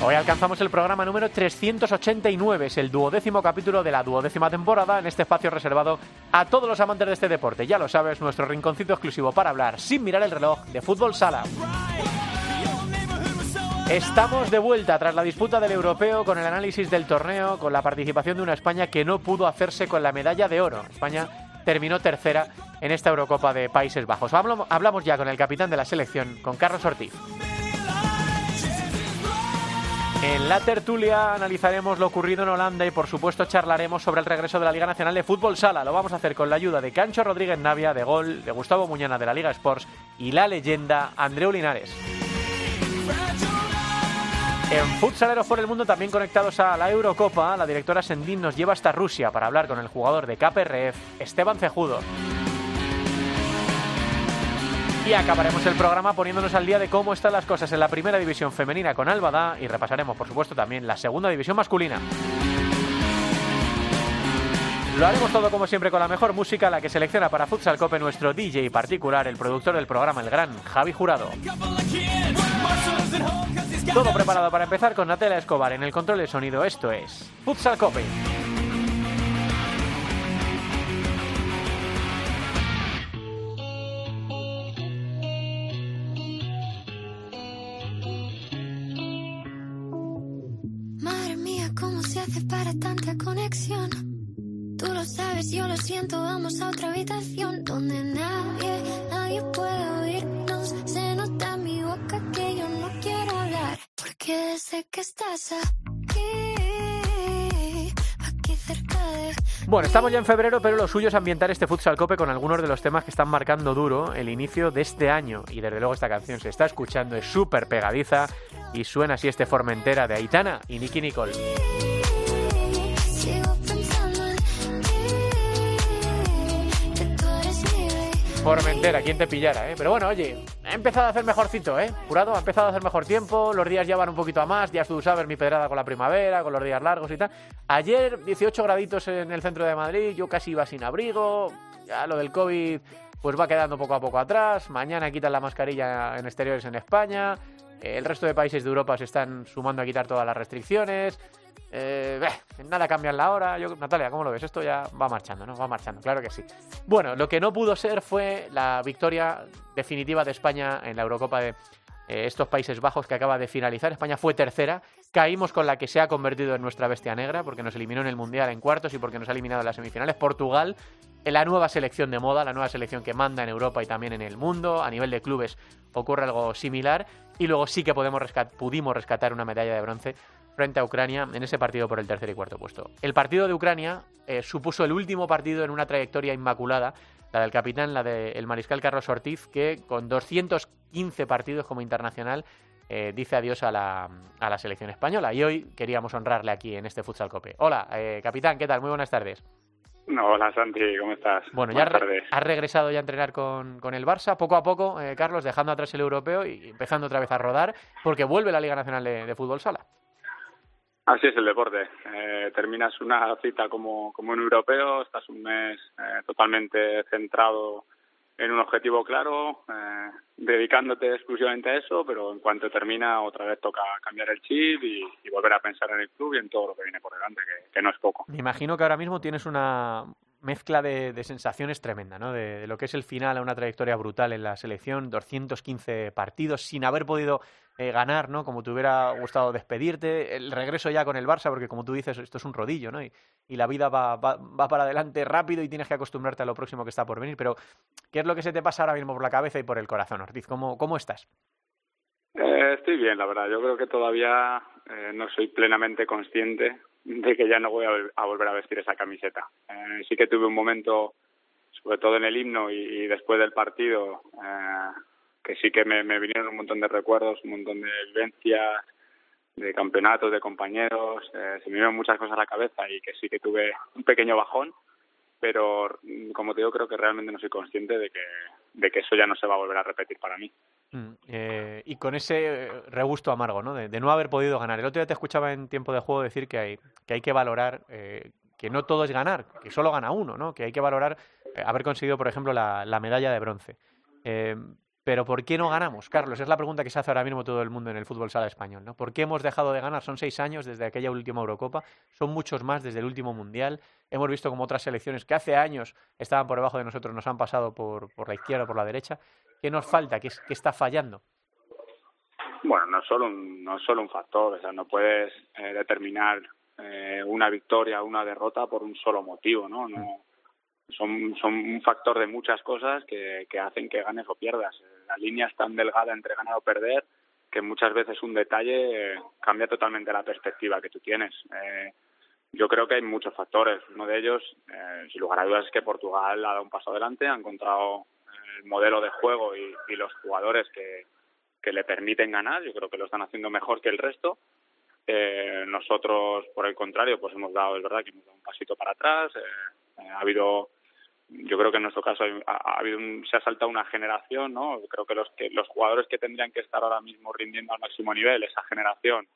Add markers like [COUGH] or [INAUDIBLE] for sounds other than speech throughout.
Hoy alcanzamos el programa número 389, es el duodécimo capítulo de la duodécima temporada en este espacio reservado a todos los amantes de este deporte. Ya lo sabes, nuestro rinconcito exclusivo para hablar sin mirar el reloj de fútbol sala. Estamos de vuelta tras la disputa del europeo con el análisis del torneo, con la participación de una España que no pudo hacerse con la medalla de oro. España terminó tercera en esta Eurocopa de Países Bajos. Hablamos ya con el capitán de la selección, con Carlos Ortiz. En la tertulia analizaremos lo ocurrido en Holanda y por supuesto charlaremos sobre el regreso de la Liga Nacional de Fútbol Sala. Lo vamos a hacer con la ayuda de Cancho Rodríguez Navia, de Gol, de Gustavo Muñana de la Liga Sports y la leyenda Andreu Linares. En Futsaleros por el Mundo, también conectados a la Eurocopa, la directora Sendín nos lleva hasta Rusia para hablar con el jugador de KPRF, Esteban Cejudo. Y acabaremos el programa poniéndonos al día de cómo están las cosas en la primera división femenina con Albada y repasaremos, por supuesto, también la segunda división masculina. Lo haremos todo como siempre con la mejor música, la que selecciona para Futsal Cope nuestro DJ particular, el productor del programa, el gran Javi Jurado. Todo preparado para empezar con Natalia Escobar en el control de sonido. Esto es Futsal Cope. Vamos a otra habitación donde nadie, nadie puede oírnos. Se nota en mi boca que yo no quiero hablar, porque desde que estás aquí, aquí cerca de... Bueno, estamos ya en febrero, pero lo suyo es ambientar este Futsal Cope con algunos de los temas que están marcando duro el inicio de este año. Y desde luego esta canción se está escuchando, es súper pegadiza y suena así este Formentera de Aitana y Nicky Nicole. Formentera, ¿quién te pillara, eh? Pero bueno, oye, ha empezado a hacer mejorcito, ¿eh? Jurado, ha empezado a hacer mejor tiempo, los días ya van un poquito a más, ya tú sabes mi pedrada con la primavera, con los días largos y tal. Ayer 18 graditos en el centro de Madrid, yo casi iba sin abrigo, ya lo del COVID pues va quedando poco a poco atrás, mañana quitan la mascarilla en exteriores en España, el resto de países de Europa se están sumando a quitar todas las restricciones. Eh, nada cambia en la hora. Yo, Natalia, ¿cómo lo ves? Esto ya va marchando, ¿no? Va marchando, claro que sí. Bueno, lo que no pudo ser fue la victoria definitiva de España en la Eurocopa de eh, estos Países Bajos que acaba de finalizar. España fue tercera. Caímos con la que se ha convertido en nuestra bestia negra porque nos eliminó en el Mundial en cuartos y porque nos ha eliminado en las semifinales. Portugal, en la nueva selección de moda, la nueva selección que manda en Europa y también en el mundo. A nivel de clubes ocurre algo similar. Y luego sí que podemos pudimos rescatar una medalla de bronce frente a Ucrania en ese partido por el tercer y cuarto puesto. El partido de Ucrania eh, supuso el último partido en una trayectoria inmaculada, la del capitán, la del mariscal Carlos Ortiz, que con 215 partidos como internacional eh, dice adiós a la, a la selección española. Y hoy queríamos honrarle aquí en este Futsal Cope. Hola, eh, capitán, ¿qué tal? Muy buenas tardes. No, hola Santi, ¿cómo estás? Bueno, ya Buenas re- tardes. has regresado ya a entrenar con, con el Barça, poco a poco, eh, Carlos, dejando atrás el europeo y empezando otra vez a rodar, porque vuelve la Liga Nacional de, de Fútbol Sala. Así es el deporte. Eh, terminas una cita como, como un europeo, estás un mes eh, totalmente centrado en un objetivo claro, eh, dedicándote exclusivamente a eso, pero en cuanto termina otra vez toca cambiar el chip y, volver a pensar en el club y en todo lo que viene por delante, que no es poco. Me imagino que ahora mismo tienes una mezcla de, sensaciones tremenda, ¿no? De, lo que es el final a una trayectoria brutal en la selección, 215 partidos sin haber podido eh, ganar, ¿no? Como te hubiera gustado despedirte, el regreso ya con el Barça, porque como tú dices, esto es un rodillo, ¿no? Y, la vida va para adelante rápido y tienes que acostumbrarte a lo próximo que está por venir. Pero, ¿qué es lo que se te pasa ahora mismo por la cabeza y por el corazón, Ortiz? ¿Cómo, cómo estás? Eh, estoy bien, la verdad. Yo creo que todavía eh, no soy plenamente consciente de que ya no voy a, a volver a vestir esa camiseta. Eh, sí que tuve un momento, sobre todo en el himno y, y después del partido, eh, que sí que me, me vinieron un montón de recuerdos, un montón de vivencias, de campeonatos, de compañeros. eh, se me vinieron muchas cosas a la cabeza y que sí que tuve un pequeño bajón. pero mm, como te digo, creo que realmente no soy consciente de que, de que eso ya no se va a volver a repetir para mí. Mm, eh, y con ese regusto amargo, ¿no? De, no haber podido ganar. El otro día te escuchaba en tiempo de juego decir que hay que, valorar eh, que no todo es ganar, que solo gana uno, ¿no? Que hay que valorar eh, haber conseguido, por ejemplo, la, la medalla de bronce. Pero ¿por qué no ganamos, Carlos? Es la pregunta que se hace ahora mismo todo el mundo en el fútbol sala español. ¿no? ¿Por qué hemos dejado de ganar? Son seis años desde aquella última Eurocopa, son muchos más desde el último Mundial. Hemos visto como otras selecciones que hace años estaban por debajo de nosotros nos han pasado por, por la izquierda o por la derecha. ¿Qué nos falta? ¿Qué, qué está fallando? Bueno, no es solo un, no es solo un factor, o sea, no puedes eh, determinar eh, una victoria o una derrota por un solo motivo, ¿no? no son, son un factor de muchas cosas que, que hacen que ganes o pierdas. La línea es tan delgada entre ganar o perder que muchas veces un detalle eh, cambia totalmente la perspectiva que tú tienes. Eh, yo creo que hay muchos factores. Uno de ellos, eh, sin lugar a dudas, es que Portugal ha dado un paso adelante, ha encontrado el modelo de juego y, y los jugadores que, que le permiten ganar. Yo creo que lo están haciendo mejor que el resto. Eh, nosotros, por el contrario, pues hemos dado, es verdad que hemos dado un pasito para atrás. Eh, ha habido yo creo que en nuestro caso ha, habido se ha saltado una generación, ¿no? Creo que los que los jugadores que tendrían que estar ahora mismo rindiendo al máximo nivel, esa generación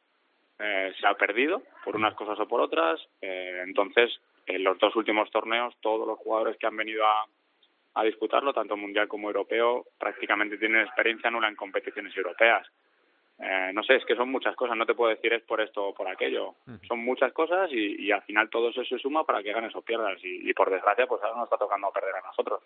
eh, se ha perdido por unas cosas o por otras. Eh, entonces, en los dos últimos torneos, todos los jugadores que han venido a, a disputarlo, tanto mundial como europeo, prácticamente tienen experiencia nula en competiciones europeas. Eh, no sé, es que son muchas cosas, no te puedo decir es por esto o por aquello. Son muchas cosas y, y, al final todo eso se suma para que ganes o pierdas. Y, y por desgracia, pues ahora nos está tocando perder a nosotros.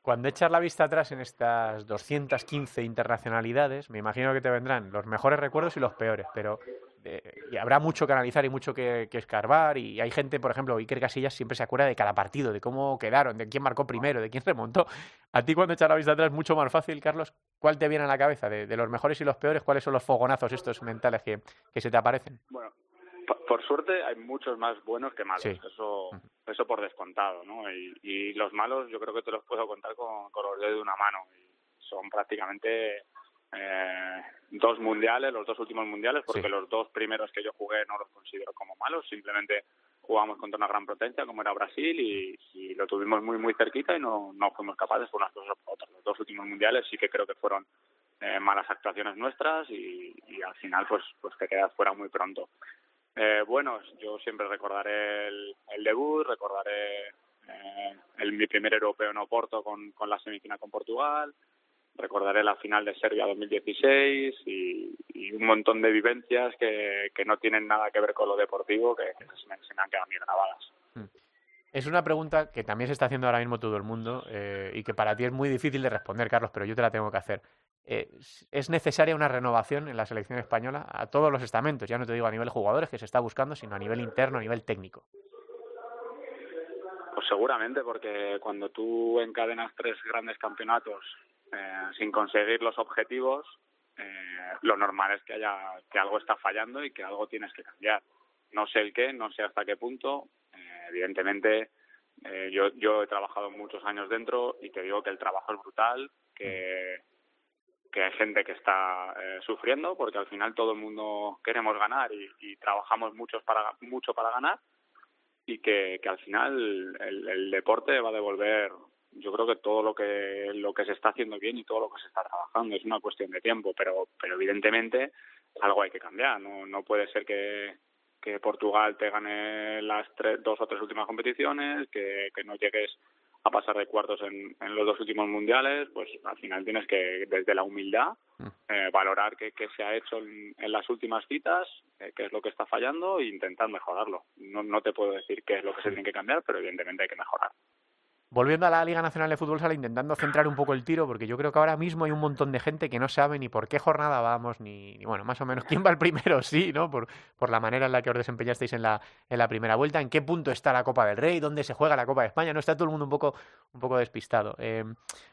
Cuando echas la vista atrás en estas 215 internacionalidades, me imagino que te vendrán los mejores recuerdos y los peores, pero eh, y habrá mucho que analizar y mucho que, que, escarbar. Y hay gente, por ejemplo, Iker Casillas siempre se acuerda de cada partido, de cómo quedaron, de quién marcó primero, de quién remontó. A ti, cuando echas la vista atrás, mucho más fácil, Carlos, ¿cuál te viene a la cabeza? De, de los mejores y los peores, ¿cuáles son los fogonazos estos mentales que, que se te aparecen? Bueno, por suerte hay muchos más buenos que malos, sí. eso eso por descontado, ¿no? Y, y, los malos yo creo que te los puedo contar con, con los dedos de una mano. Y son prácticamente eh, dos mundiales, los dos últimos mundiales, porque sí. los dos primeros que yo jugué no los considero como malos, simplemente jugamos contra una gran potencia como era Brasil y, lo tuvimos muy muy cerquita y no, no fuimos capaces por unas otras. Los dos últimos mundiales sí que creo que fueron eh, malas actuaciones nuestras y, y al final pues pues te quedas fuera muy pronto. Eh, bueno, yo siempre recordaré el, el debut, recordaré eh, el, mi primer europeo en Oporto con, con la semifinal con Portugal, recordaré la final de Serbia 2016 y, y un montón de vivencias que, que, no tienen nada que ver con lo deportivo que, que se, me, se me han quedado bien grabadas. Es una pregunta que también se está haciendo ahora mismo todo el mundo eh, y que para ti es muy difícil de responder, Carlos, pero yo te la tengo que hacer. Eh, es necesaria una renovación en la selección española a todos los estamentos, ya no te digo a nivel jugadores que se está buscando, sino a nivel interno, a nivel técnico. Pues seguramente, porque cuando tú encadenas tres grandes campeonatos eh, sin conseguir los objetivos, eh, lo normal es que haya que algo está fallando y que algo tienes que cambiar. No sé el qué, no sé hasta qué punto. Eh, evidentemente, eh, yo, yo he trabajado muchos años dentro y te digo que el trabajo es brutal, que que hay gente que está sufriendo porque al final todo el mundo queremos ganar y, y trabajamos muchos para mucho para ganar y que, que al final el, el, deporte va a devolver yo creo que todo lo que lo que se está haciendo bien y todo lo que se está trabajando es una cuestión de tiempo pero pero evidentemente algo hay que cambiar no no puede ser que que Portugal te gane las tres, dos o tres últimas competiciones que, que no llegues a pasar de cuartos en, en, los dos últimos mundiales, pues al final tienes que, desde la humildad, mm. eh, valorar qué, qué, se ha hecho en, en las últimas citas, eh, qué es lo que está fallando e intentar mejorarlo. No, no te puedo decir qué es lo que se tiene que cambiar, pero evidentemente hay que mejorar. Volviendo a la Liga Nacional de Fútbol Sala, intentando centrar un poco el tiro, porque yo creo que ahora mismo hay un montón de gente que no sabe ni por qué jornada vamos, ni, bueno, más o menos quién va el primero, sí, ¿no? Por, por la manera en la que os desempeñasteis en la, en la primera vuelta, en qué punto está la Copa del Rey, dónde se juega la Copa de España, no está todo el mundo un poco, un poco despistado. Eh,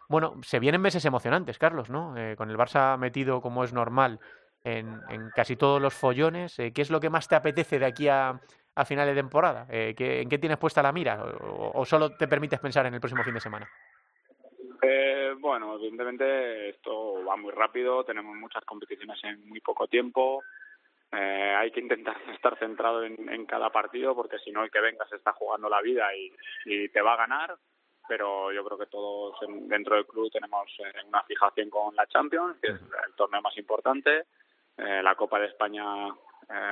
bueno, se vienen meses emocionantes, Carlos, ¿no? Eh, con el Barça metido como es normal en, en casi todos los follones, eh, ¿qué es lo que más te apetece de aquí a a final de temporada? Eh, ¿qué, ¿En qué tienes puesta la mira? ¿O, ¿O, solo te permites pensar en el próximo fin de semana? Eh, bueno, evidentemente esto va muy rápido, tenemos muchas competiciones en muy poco tiempo. eh, hay que intentar [LAUGHS] estar centrado en, cada partido porque si no el que venga se está jugando la vida y, te va a ganar pero yo creo que todos dentro del club tenemos eh, una fijación con la Champions que es el torneo más importante eh, la Copa de España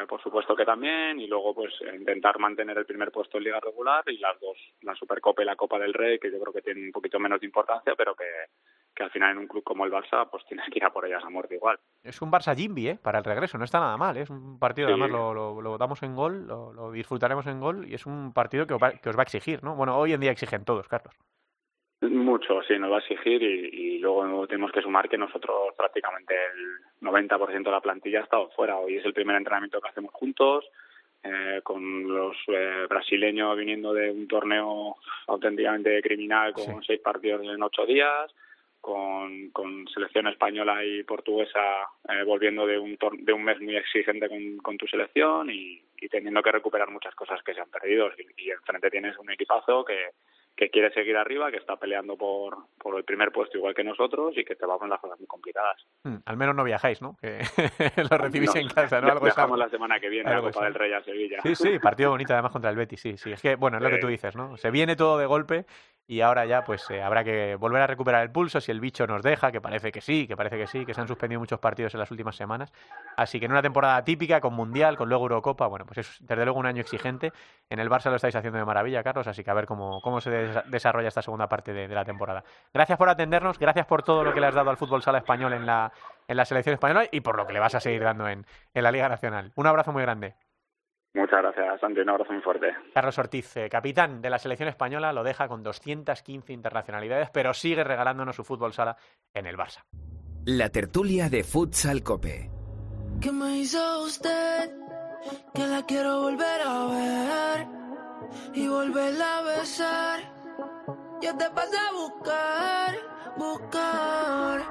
por supuesto que también y luego pues intentar mantener el primer puesto en liga regular y las dos la Supercopa y la Copa del Rey que yo creo que tienen un poquito menos de importancia pero que que al final en un club como el Barça pues tienes que ir a por ellas a muerte igual. Es un Barça Jimby, ¿eh? Para el regreso, no está nada mal, ¿eh? es un partido, además lo, lo, damos en gol, lo, disfrutaremos en gol y es un partido que os, va, que os va a exigir, ¿no? Bueno, hoy en día exigen todos, Carlos. Mucho, sí, nos va a exigir y, luego tenemos que sumar que nosotros prácticamente el 90% de la plantilla ha estado fuera. Hoy es el primer entrenamiento que hacemos juntos, eh, con los eh, brasileños viniendo de un torneo auténticamente criminal con seis partidos en ocho días con, con selección española y portuguesa eh, volviendo de un, de un mes muy exigente con, con tu selección y, y, teniendo que recuperar muchas cosas que se han perdido. Y, y enfrente tienes un equipazo que, que quiere seguir arriba, que está peleando por, por el primer puesto igual que nosotros y que te va con las cosas muy complicadas. Hmm, al menos no viajáis, ¿no? Que [LAUGHS] lo recibís en [LAUGHS] casa, ¿no? Algo viajamos la semana que viene a la Copa del Rey a Sevilla. Sí, sí, partido bonito además contra el Betis, sí, sí. Es que, bueno, es lo que tú dices, ¿no? Se viene todo de golpe y ahora ya pues eh, habrá que volver a recuperar el pulso si el bicho nos deja, que parece que sí, que parece que sí, que se han suspendido muchos partidos en las últimas semanas. Así que en una temporada típica, con Mundial, con luego Eurocopa, bueno, pues es desde luego un año exigente. En el Barça lo estáis haciendo de maravilla, Carlos, así que a ver cómo, cómo se desarrolla esta segunda parte de, la temporada. Gracias por atendernos, gracias por todo lo que le has dado al fútbol sala español en la, en la selección española y por lo que le vas a seguir dando en, en la Liga Nacional. Un abrazo muy grande. Muchas gracias, Santi. Un abrazo muy fuerte. Carlos Ortiz, eh, capitán de la selección española, lo deja con 215 internacionalidades, pero sigue regalándonos su fútbol sala en el Barça. La tertulia de Futsal Cope. ¿Qué me hizo usted? Que la quiero volver a ver y volverla a besar. Yo te pasé a buscar, buscar.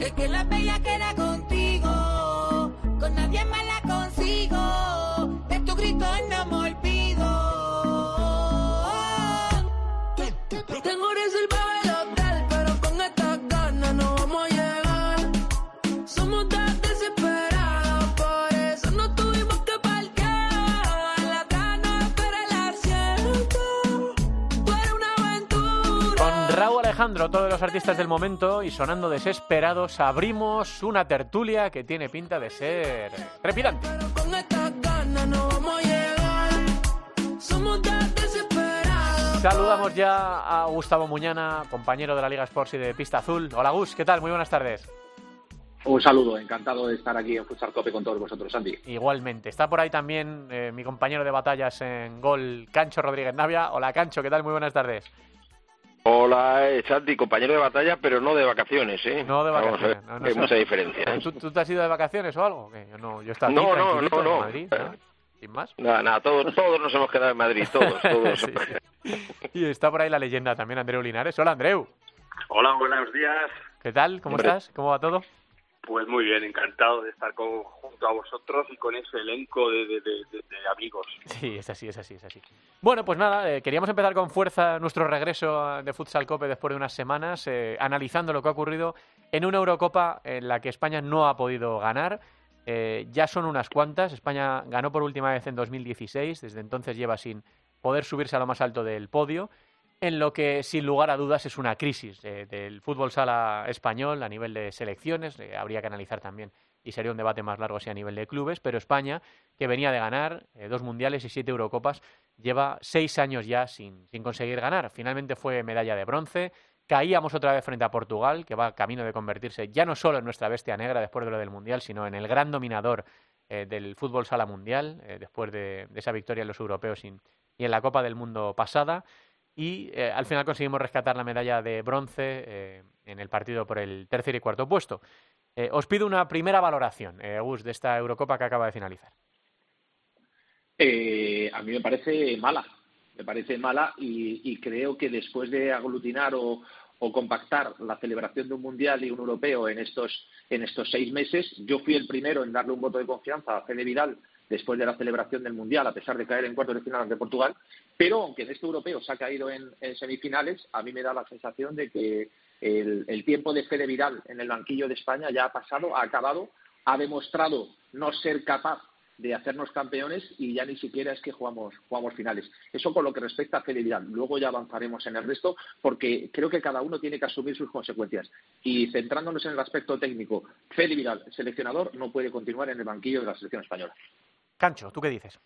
Es que la bella queda contigo, con nadie más la Alejandro, todos los artistas del momento y sonando desesperados, abrimos una tertulia que tiene pinta de ser trepidante. Saludamos ya a Gustavo Muñana, compañero de la Liga Sports y de Pista Azul. Hola Gus, ¿qué tal? Muy buenas tardes. Un saludo, encantado de estar aquí en Futsal Cope con todos vosotros, Santi. Igualmente. Está por ahí también eh, mi compañero de batallas en gol, Cancho Rodríguez Navia. Hola Cancho, ¿qué tal? Muy buenas tardes. Hola, eh, Santi, compañero de batalla, pero no de vacaciones, ¿eh? No de vacaciones. hay mucha diferencia. ¿Tú, te has ido de vacaciones o algo? Yo no, yo estaba no, no, no, no. En Madrid, ¿Sin más? Nada, nada, todos, todos nos hemos quedado en Madrid, todos, [LAUGHS] todos. Y está por ahí la leyenda también, Andreu Linares. Hola, Andreu. Hola, buenos días. ¿Qué tal? ¿Cómo estás? ¿Cómo va todo? Pues muy bien, encantado de estar con, junto a vosotros y con ese elenco de, amigos. Sí, es así, es así, es así. Bueno, pues nada, eh, queríamos empezar con fuerza nuestro regreso de Futsal Cope después de unas semanas, eh, analizando lo que ha ocurrido en una Eurocopa en la que España no ha podido ganar. Eh, ya son unas cuantas. España ganó por última vez en 2016, desde entonces lleva sin poder subirse a lo más alto del podio en lo que sin lugar a dudas es una crisis del fútbol sala español a nivel de selecciones, habría que analizar también y sería un debate más largo si a nivel de clubes, pero España, que venía de ganar eh, dos mundiales y siete Eurocopas, lleva seis años ya sin, sin conseguir ganar. Finalmente fue medalla de bronce, caíamos otra vez frente a Portugal, que va camino de convertirse ya no solo en nuestra bestia negra después de lo del mundial, sino en el gran dominador eh, del fútbol sala mundial, eh, después de, esa victoria en los europeos y en la Copa del Mundo pasada y eh, al final conseguimos rescatar la medalla de bronce eh, en el partido por el tercer y cuarto puesto. Eh, os pido una primera valoración, Gus, de esta Eurocopa que acaba de finalizar. a mí me parece mala, me parece mala y, creo que después de aglutinar o, compactar la celebración de un mundial y un europeo en estos, en estos seis meses, yo fui el primero en darle un voto de confianza a Fede Vidal después de la celebración del Mundial, a pesar de caer en cuartos de final ante Portugal. Pero aunque en este europeo se ha caído en, semifinales, a mí me da la sensación de que el, tiempo de Fede Vidal en el banquillo de España ya ha pasado, ha acabado, ha demostrado no ser capaz de hacernos campeones y ya ni siquiera es que jugamos, jugamos finales. Eso con lo que respecta a Fede Luego ya avanzaremos en el resto porque creo que cada uno tiene que asumir sus consecuencias. Y centrándonos en el aspecto técnico, Fede seleccionador, no puede continuar en el banquillo de la selección española. Cancho, ¿tú qué dices?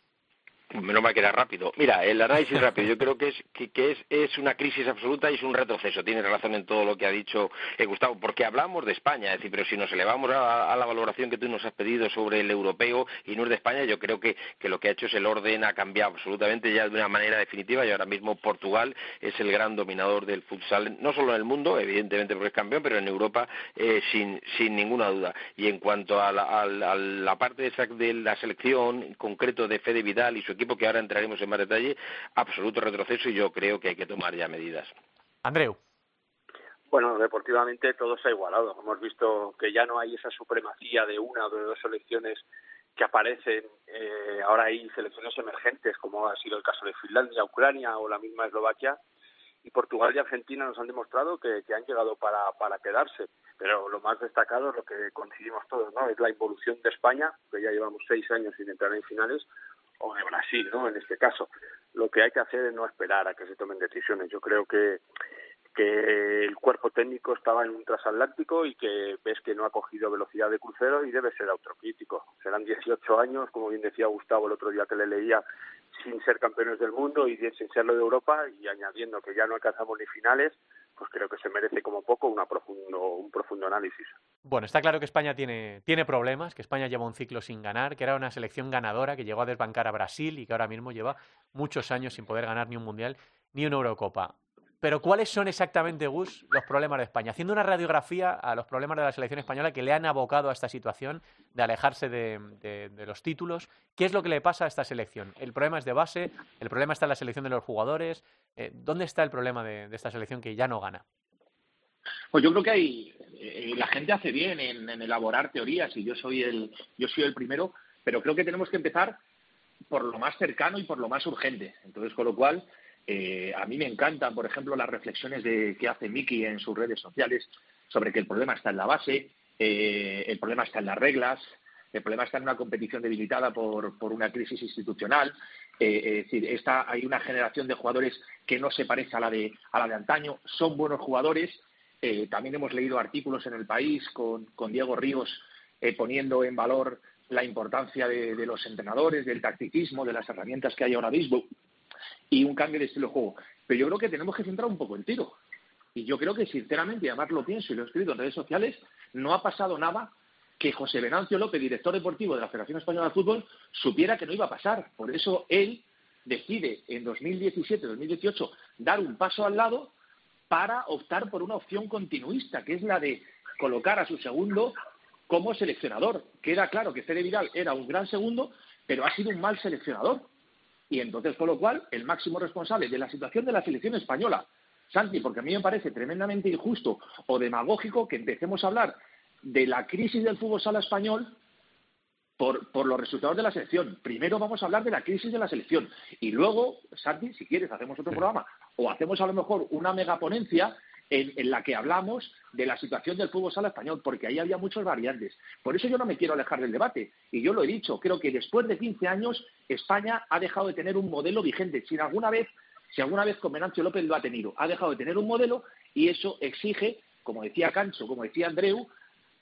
Menos mal que era rápido. Mira, el análisis rápido, yo creo que es que, es, es, una crisis absoluta y es un retroceso. Tiene razón en todo lo que ha dicho eh, Gustavo, porque hablamos de España, es decir, pero si nos elevamos a, la valoración que tú nos has pedido sobre el europeo y no es de España, yo creo que, que lo que ha hecho es el orden ha cambiado absolutamente ya de una manera definitiva y ahora mismo Portugal es el gran dominador del futsal, no solo en el mundo, evidentemente porque es campeón, pero en Europa eh, sin, sin ninguna duda. Y en cuanto a la, a la parte de, de la selección, en concreto de Fede Vidal y su equipo, que ahora entraremos en más detalle, absoluto retroceso y yo creo que hay que tomar ya medidas. Andreu. Bueno, deportivamente todo se ha igualado. Hemos visto que ya no hay esa supremacía de una o de dos selecciones que aparecen. Eh, ahora hay selecciones emergentes, como ha sido el caso de Finlandia, Ucrania o la misma Eslovaquia. Y Portugal y Argentina nos han demostrado que, han llegado para, para quedarse. Pero lo más destacado es lo que coincidimos todos, ¿no? Es la evolución de España, que ya llevamos seis años sin entrar en finales, o de Brasil, ¿no? En este caso, lo que hay que hacer es no esperar a que se tomen decisiones. Yo creo que que el cuerpo técnico estaba en un transatlántico y que ves que no ha cogido velocidad de crucero y debe ser autocrítico. Serán 18 años, como bien decía Gustavo el otro día que le leía, sin ser campeones del mundo y sin serlo de Europa y añadiendo que ya no alcanzamos ni finales, pues creo que se merece como poco una profundo, un profundo análisis. Bueno, está claro que España tiene, tiene problemas, que España lleva un ciclo sin ganar, que era una selección ganadora que llegó a desbancar a Brasil y que ahora mismo lleva muchos años sin poder ganar ni un Mundial ni una Eurocopa. Pero ¿cuáles son exactamente, Gus, los problemas de España? Haciendo una radiografía a los problemas de la selección española que le han abocado a esta situación de alejarse de, los títulos, ¿qué es lo que le pasa a esta selección? ¿El problema es de base? ¿El problema está en la selección de los jugadores? Eh, ¿Dónde está el problema de, esta selección que ya no gana? Pues yo creo que hay, eh, la gente hace bien en, elaborar teorías y yo soy el, yo soy el primero, pero creo que tenemos que empezar por lo más cercano y por lo más urgente. Entonces, con lo cual, eh, a mí me encantan, por ejemplo, las reflexiones de, que hace Miki en sus redes sociales sobre que el problema está en la base, eh, el problema está en las reglas, el problema está en una competición debilitada por, una crisis institucional. Eh, es decir, hay una generación de jugadores que no se parece a la de, a la de antaño, son buenos jugadores. también hemos leído artículos en el país con, Diego Ríos poniendo en valor la importancia de, los entrenadores, del tacticismo, de las herramientas que hay ahora mismo y un cambio de estilo de juego. Pero yo creo que tenemos que centrar un poco el tiro. Y yo creo que, sinceramente, y además lo pienso y lo he escrito en redes sociales, no ha pasado nada que José Venancio López, director deportivo de la Federación Española de Fútbol, supiera que no iba a pasar. Por eso él decide en 2017-2018 dar un paso al lado para optar por una opción continuista, que es la de colocar a su segundo como seleccionador. Queda claro que Fede Vidal era un gran segundo, pero ha sido un mal seleccionador. Y entonces, con lo cual, el máximo responsable de la situación de la selección española, Santi, porque a mí me parece tremendamente injusto o demagógico que empecemos a hablar de la crisis del fútbol sala español por, por, los resultados de la selección. Primero vamos a hablar de la crisis de la selección y luego, Santi, si quieres, hacemos otro programa o hacemos a lo mejor una megaponencia en, la que hablamos de la situación del fútbol sala español, porque ahí había muchos variantes. Por eso yo no me quiero alejar del debate. Y yo lo he dicho, creo que después de 15 años España ha dejado de tener un modelo vigente. Si alguna vez, si alguna vez con Venancio López lo ha tenido, ha dejado de tener un modelo y eso exige, como decía Cancho, como decía Andreu,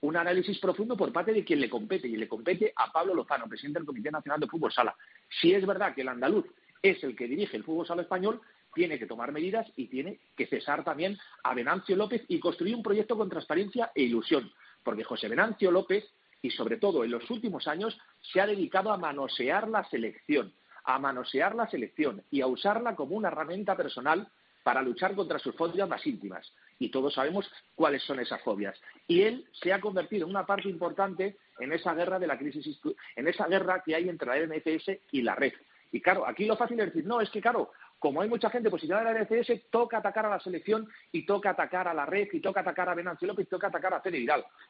un análisis profundo por parte de quien le compete, y le compete a Pablo Lozano, presidente del Comité Nacional de Fútbol Sala. Si es verdad que el andaluz es el que dirige el fútbol sala español, tiene que tomar medidas y tiene que cesar también a Venancio López y construir un proyecto con transparencia e ilusión. Porque José Venancio López, y sobre todo en los últimos años, se ha dedicado a manosear la selección, a manosear la selección y a usarla como una herramienta personal para luchar contra sus fobias más íntimas. Y todos sabemos cuáles son esas fobias. Y él se ha convertido en una parte importante en esa guerra de la crisis, en esa guerra que hay entre la NFS y la red. Y claro, aquí lo fácil es decir, no, es que claro, como hay mucha gente posicionada en la NCS, toca atacar a la selección y toca atacar a la red y toca atacar a Venancio López y toca atacar a Fede.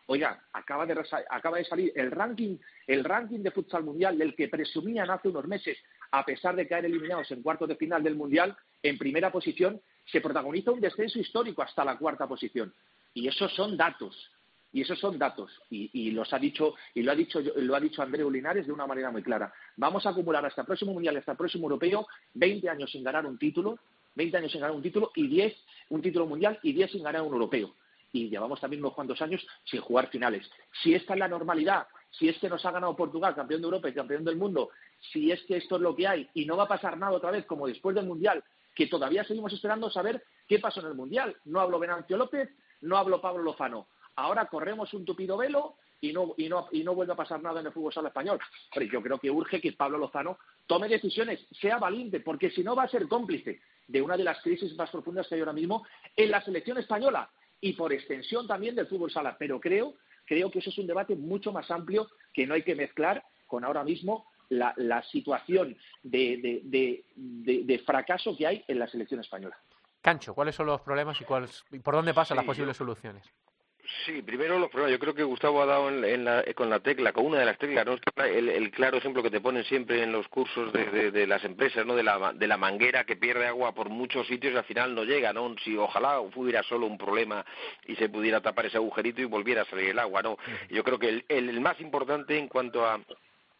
Oiga, acaba de, acaba de salir el ranking, el ranking de futsal mundial del que presumían hace unos meses, a pesar de caer eliminados en cuartos de final del mundial, en primera posición, se protagoniza un descenso histórico hasta la cuarta posición. Y esos son datos. Y esos son datos. Y, los ha dicho, y lo ha dicho, lo ha dicho Andreu Linares de una manera muy clara. Vamos a acumular hasta el próximo Mundial, hasta el próximo Europeo, 20 años sin ganar un título, 20 años sin ganar un título y 10, un título mundial y 10 sin ganar un europeo. Y llevamos también unos cuantos años sin jugar finales. Si esta es la normalidad, si es que nos ha ganado Portugal, campeón de Europa y campeón del mundo, si es que esto es lo que hay y no va a pasar nada otra vez como después del Mundial, que todavía seguimos esperando saber qué pasó en el Mundial. No hablo Venancio López, no hablo Pablo Lozano. Ahora corremos un tupido velo y no, y no, y no vuelve a pasar nada en el fútbol sala español. Pero yo creo que urge que Pablo Lozano tome decisiones, sea valiente, porque si no va a ser cómplice de una de las crisis más profundas que hay ahora mismo en la selección española y por extensión también del fútbol sala. Pero creo, creo que eso es un debate mucho más amplio que no hay que mezclar con ahora mismo la, situación de, de, fracaso que hay en la selección española. Cancho, ¿cuáles son los problemas y, cuáles, y por dónde pasan las posibles soluciones? Sí, primero los problemas. Yo creo que Gustavo ha dado en, la, con la tecla, con una de las teclas, ¿no? el, claro ejemplo que te ponen siempre en los cursos de, de, las empresas, ¿no? De la, de la manguera que pierde agua por muchos sitios y al final no llega, ¿no? Si ojalá hubiera solo un problema y se pudiera tapar ese agujerito y volviera a salir el agua, ¿no? Yo creo que el, el más importante en cuanto a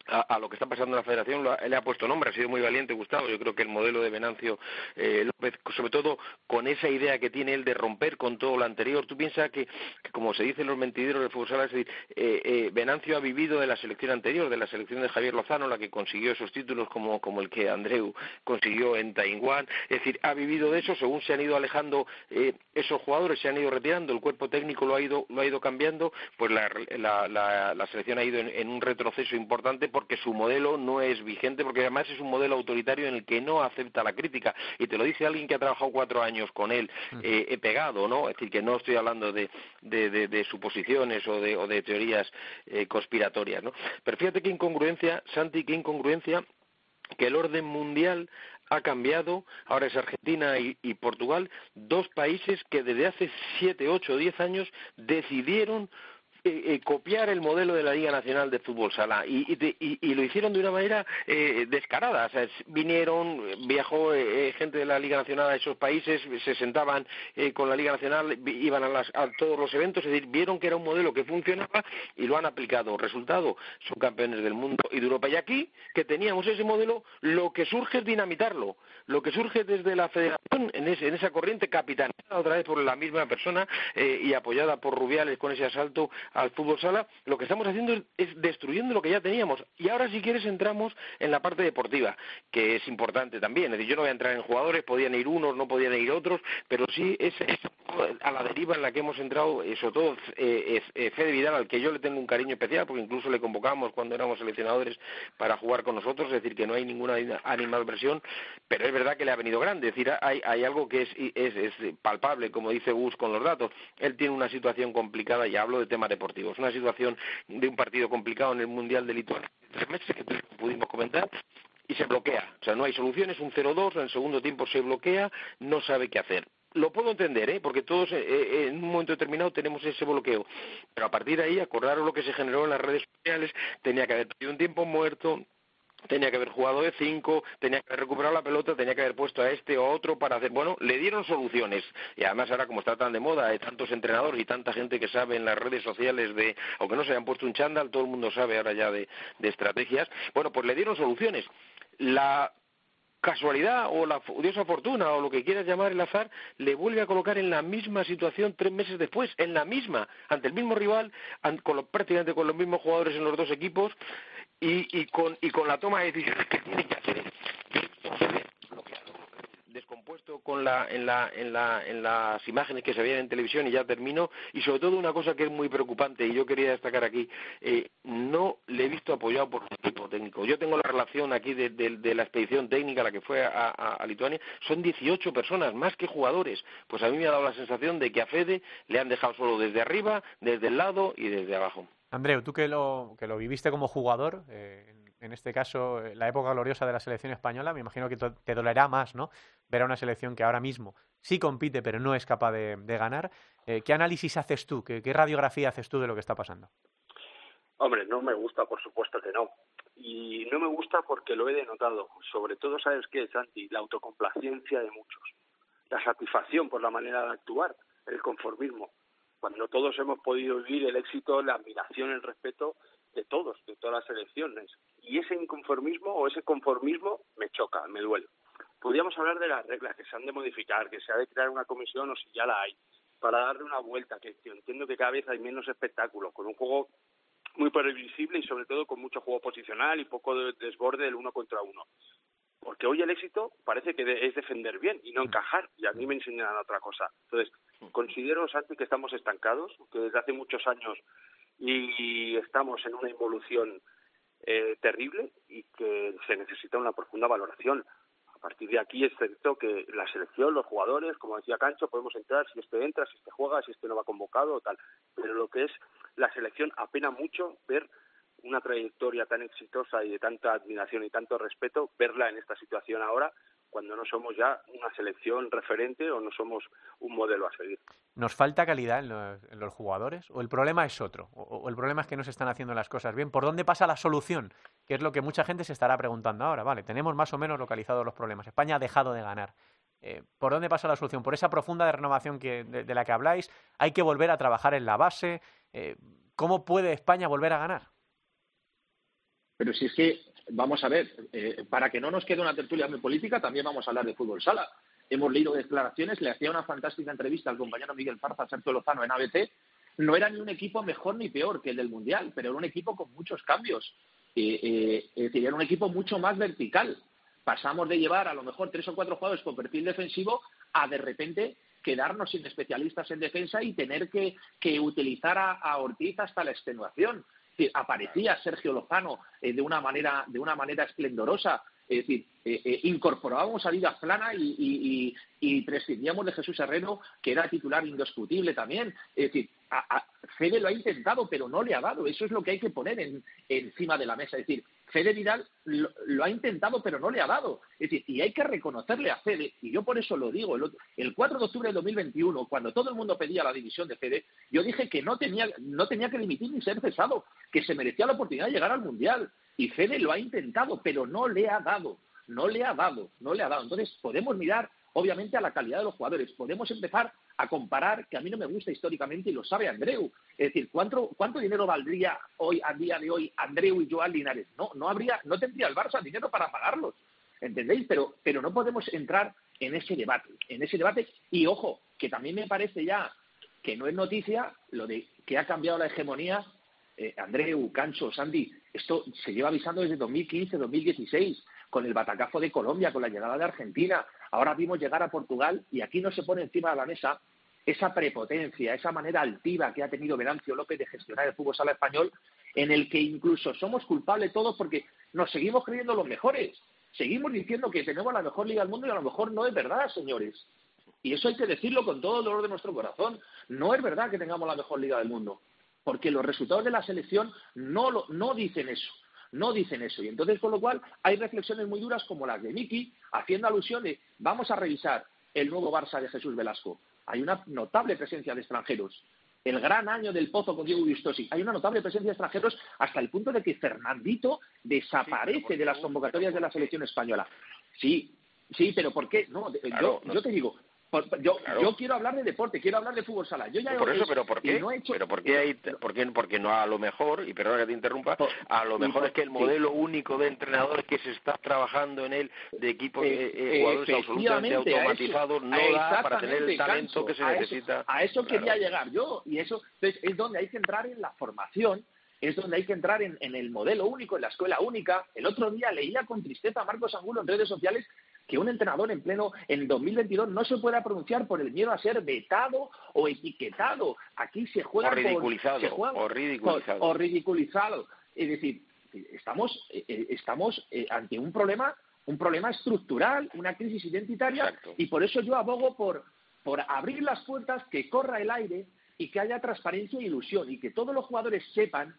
a, lo que está pasando en la federación, lo, le ha puesto nombre, ha sido muy valiente Gustavo. Yo creo que el modelo de Venancio eh, López, sobre todo con esa idea que tiene él de romper con todo lo anterior, tú piensas que, como se dice en los mentideros del fútbol sala, es decir, eh, eh, Venancio ha vivido de la selección anterior, de la selección de Javier Lozano, la que consiguió esos títulos como, como el que Andreu consiguió en Taiwán, es decir, ha vivido de eso, según se han ido alejando eh, esos jugadores, se han ido retirando, el cuerpo técnico lo ha ido, lo ha ido cambiando, pues la, la, la, selección ha ido en un retroceso importante porque su modelo no es vigente, porque además es un modelo autoritario en el que no acepta la crítica. Y te lo dice alguien que ha trabajado cuatro años con él, eh, he pegado, ¿no? Es decir, que no estoy hablando de, de, suposiciones o de, o de teorías eh, conspiratorias, ¿no? Pero fíjate qué incongruencia, Santi, qué incongruencia que el orden mundial ha cambiado, ahora es Argentina y, y, Portugal, dos países que desde hace siete, ocho, diez años decidieron eh, eh, copiar el modelo de la Liga Nacional de Fútbol Sala y, lo hicieron de una manera eh, descarada. O sea, vinieron, viajó gente de la Liga Nacional a esos países, se sentaban con la Liga Nacional, iban a, todos los eventos, es decir, vieron que era un modelo que funcionaba y lo han aplicado. Resultado, son campeones del mundo y de Europa. Y aquí, que teníamos ese modelo, lo que surge es dinamitarlo. Lo que surge desde la federación, en, en esa corriente capitaneada otra vez por la misma persona y apoyada por Rubiales con ese asalto al fútbol sala, lo que estamos haciendo es, destruyendo lo que ya teníamos. Y ahora, si quieres, entramos en la parte deportiva, que es importante también. Es decir, yo no voy a entrar en jugadores, podían ir unos, no podían ir otros, pero sí es, a la deriva en la que hemos entrado, eh, sobre todo eh, es eh, Fede Vidal, al que yo le tengo un cariño especial, porque incluso le convocamos cuando éramos seleccionadores para jugar con nosotros, es decir, que no hay ninguna animadversión, pero es verdad que le ha venido grande. Es decir, hay, hay algo que es, es, es palpable, como dice Gus con los datos. Él tiene una situación complicada, y hablo de temas deportivos una situación de un partido complicado en el Mundial de Lituania, tres meses que pudimos comentar, y se bloquea. O sea, no hay soluciones, un 0-2, en el segundo tiempo se bloquea, no sabe qué hacer. Lo puedo entender, ¿eh? porque todos eh, eh, en un momento determinado tenemos ese bloqueo. Pero a partir de ahí, acordaros lo que se generó en las redes sociales, tenía que haber tenido un tiempo muerto, tenía que haber jugado de cinco, tenía que haber recuperado la pelota, tenía que haber puesto a este o a otro para hacer. Bueno, le dieron soluciones. Y además, ahora como está tan de moda, hay tantos entrenadores y tanta gente que sabe en las redes sociales de, aunque no se hayan puesto un chándal, todo el mundo sabe ahora ya de, de estrategias. Bueno, pues le dieron soluciones. La casualidad o la odiosa fortuna o lo que quieras llamar el azar, le vuelve a colocar en la misma situación tres meses después, en la misma, ante el mismo rival, con prácticamente con los mismos jugadores en los dos equipos, y, y, con, y con la toma de decisiones que tiene que hacer descompuesto con la, en, la, en, la, en las imágenes que se veían en televisión y ya termino. Y sobre todo una cosa que es muy preocupante y yo quería destacar aquí eh, no le he visto apoyado por el equipo técnico. Yo tengo la relación aquí de, la expedición técnica la que fue a, Lituania son 18 personas más que jugadores. Pues a mí me ha dado la sensación de que a Fede le han dejado solo desde arriba desde el lado y desde abajo. Andreu, tú que lo, que lo viviste como jugador, eh, este caso, eh, la época gloriosa de la selección española, me imagino que te dolerá más, ¿no? Ver a una selección que ahora mismo sí compite, pero no es capaz de, ganar. Eh, ¿Qué análisis haces tú? ¿Qué, radiografía haces tú de lo que está pasando? Hombre, no me gusta, por supuesto que no. Y no me gusta porque lo he denotado. Sobre todo, ¿sabes qué, Santi? La autocomplacencia de muchos. La satisfacción por la manera de actuar, el conformismo cuando todos hemos podido vivir el éxito, la admiración, el respeto de todos, de todas las elecciones. Y ese inconformismo o ese conformismo me choca, me duele. Podríamos hablar de las reglas que se han de modificar, que se ha de crear una comisión o si ya la hay, para darle una vuelta, que entiendo que cada vez hay menos espectáculos, con un juego muy previsible y sobre todo con mucho juego posicional y poco de desborde del uno contra uno. Porque hoy el éxito parece que es defender bien y no encajar, y a mí me enseñan otra cosa. Entonces, considero, Santi, que estamos estancados, que desde hace muchos años y estamos en una involución eh, terrible y que se necesita una profunda valoración. A partir de aquí es cierto que la selección, los jugadores, como decía Cancho, podemos entrar si este entra, si este juega, si este no va convocado o tal. Pero lo que es la selección apena mucho ver una trayectoria tan exitosa y de tanta admiración y tanto respeto, verla en esta situación ahora cuando no somos ya una selección referente o no somos un modelo a seguir. ¿Nos falta calidad en los, jugadores o el problema es otro? O, el problema es que no se están haciendo las cosas bien? ¿Por dónde pasa la solución? Que es lo que mucha gente se estará preguntando ahora. Vale, tenemos más o menos localizados los problemas. España ha dejado de ganar. Eh, ¿Por dónde pasa la solución? ¿Por esa profunda de renovación que, de, la que habláis? ¿Hay que volver a trabajar en la base? Eh, ¿Cómo puede España volver a ganar? Pero si es que vamos a ver, eh, para que no nos quede una tertulia muy política, también vamos a hablar de fútbol sala. Hemos leído declaraciones, le hacía una fantástica entrevista al compañero Miguel Farza, Sergio Lozano, en ABC. No era ni un equipo mejor ni peor que el del Mundial, pero era un equipo con muchos cambios. Eh, eh, es decir, era un equipo mucho más vertical. Pasamos de llevar a lo mejor tres o cuatro jugadores con perfil defensivo a de repente quedarnos sin especialistas en defensa y tener que, utilizar a, a Ortiz hasta la extenuación aparecía Sergio Lozano eh, de una manera de una manera esplendorosa es decir, eh, eh, incorporábamos a Vida Plana y, prescindíamos de Jesús Herrero, que era titular indiscutible también. Es decir, a, Fede lo ha intentado, pero no le ha dado. Eso es lo que hay que poner encima de la mesa. Es decir, Fede Vidal lo, ha intentado, pero no le ha dado. Es decir, y hay que reconocerle a Fede, y yo por eso lo digo, el, el 4 de octubre de 2021, cuando todo el mundo pedía la división de Fede, yo dije que no tenía, no tenía que dimitir ni ser cesado, que se merecía la oportunidad de llegar al Mundial. Y Fede lo ha intentado, pero no le ha dado, no le ha dado, no le ha dado. Entonces podemos mirar, obviamente, a la calidad de los jugadores. Podemos empezar a comparar, que a mí no me gusta históricamente y lo sabe Andreu. Es decir, ¿cuánto, cuánto dinero valdría hoy, a día de hoy, Andreu y Joan Linares? No, no habría, no tendría el Barça dinero para pagarlos. ¿Entendéis? Pero, pero no podemos entrar en ese debate, en ese debate. Y ojo, que también me parece ya que no es noticia lo de que ha cambiado la hegemonía eh, Andreu, Cancho, Sandy, esto se lleva avisando desde 2015, 2016, con el batacazo de Colombia, con la llegada de Argentina. Ahora vimos llegar a Portugal y aquí no se pone encima de la mesa esa prepotencia, esa manera altiva que ha tenido Venancio López de gestionar el fútbol sala español, en el que incluso somos culpables todos porque nos seguimos creyendo los mejores. Seguimos diciendo que tenemos la mejor liga del mundo y a lo mejor no es verdad, señores. Y eso hay que decirlo con todo el dolor de nuestro corazón. No es verdad que tengamos la mejor liga del mundo porque los resultados de la selección no, lo, no dicen eso. No dicen eso. Y entonces, con lo cual, hay reflexiones muy duras como las de Miki, haciendo alusión de vamos a revisar el nuevo Barça de Jesús Velasco. Hay una notable presencia de extranjeros. El gran año del Pozo con Diego Vistosi. Hay una notable presencia de extranjeros hasta el punto de que Fernandito desaparece de las convocatorias de la selección española. Sí, sí, pero ¿por qué? No, yo, yo te digo, yo, yo quiero hablar de deporte, quiero hablar de fútbol sala. Yo ya por eso, pero ¿por qué? pero ¿por qué, hay, por qué, porque no a lo mejor, y perdona que te interrumpa, a lo mejor es que el modelo único de entrenador que se está trabajando en él, de equipos eh, eh, jugadores absolutamente automatizados, no da para tener el talento que se necesita. a eso quería llegar yo, y eso entonces, es donde hay que entrar en la formación es donde hay que entrar en, en, el modelo único, en la escuela única. El otro día leía con tristeza a Marcos Angulo en redes sociales que un entrenador en pleno en 2022 no se pueda pronunciar por el miedo a ser vetado o etiquetado. Aquí se juega o ridiculizado, o ridiculizado. o ridiculizado. Es decir, estamos eh, eh, estamos eh, ante un problema un problema estructural, una crisis identitaria y por eso yo abogo por por abrir las puertas, que corra el aire y que haya transparencia e ilusión y que todos los jugadores sepan